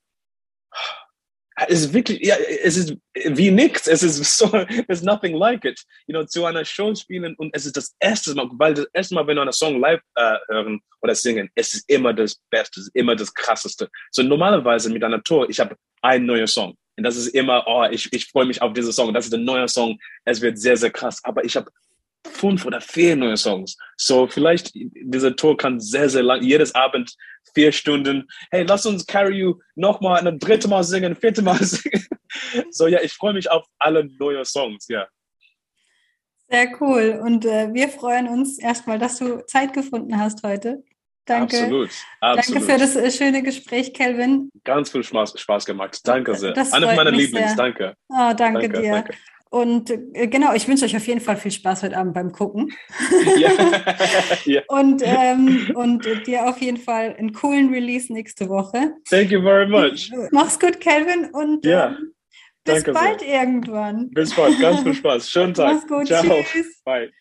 es ist wirklich, ja, es ist wie nichts. Es ist so, there's nothing like it. You know, zu einer Show spielen und es ist das erste Mal, weil das erste Mal, wenn wir einen Song live äh, hören oder singen, es ist immer das Beste, es ist immer das Krasseste. So normalerweise mit einer Tour, ich habe einen neuen Song. Und das ist immer, oh, ich, ich freue mich auf diesen Song. Das ist ein neuer Song. Es wird sehr, sehr krass. Aber ich habe fünf oder vier neue Songs. So vielleicht diese Tour kann sehr, sehr lang, jedes Abend vier Stunden. Hey, lass uns Carry You nochmal ein dritte Mal singen, vierte Mal singen. So ja, ich freue mich auf alle neue Songs, ja. Sehr cool. Und äh, wir freuen uns erstmal, dass du Zeit gefunden hast heute. Danke. Absolut. Absolut. Danke für das äh, schöne Gespräch, Kelvin. Ganz viel Spaß, Spaß gemacht. Danke sehr. Das Eine meiner Lieblings. Sehr. Danke. Oh, danke, danke dir. Danke. Und äh, genau, ich wünsche euch auf jeden Fall viel Spaß heute Abend beim Gucken. Ja. ja. Und, ähm, und dir auf jeden Fall einen coolen Release nächste Woche. Thank you very much. Mach's gut, Kelvin. Und ja. ähm, bis Danke bald sehr. irgendwann. Bis bald. Ganz viel Spaß. Schönen Tag. Mach's gut. Ciao. Tschüss. Bye.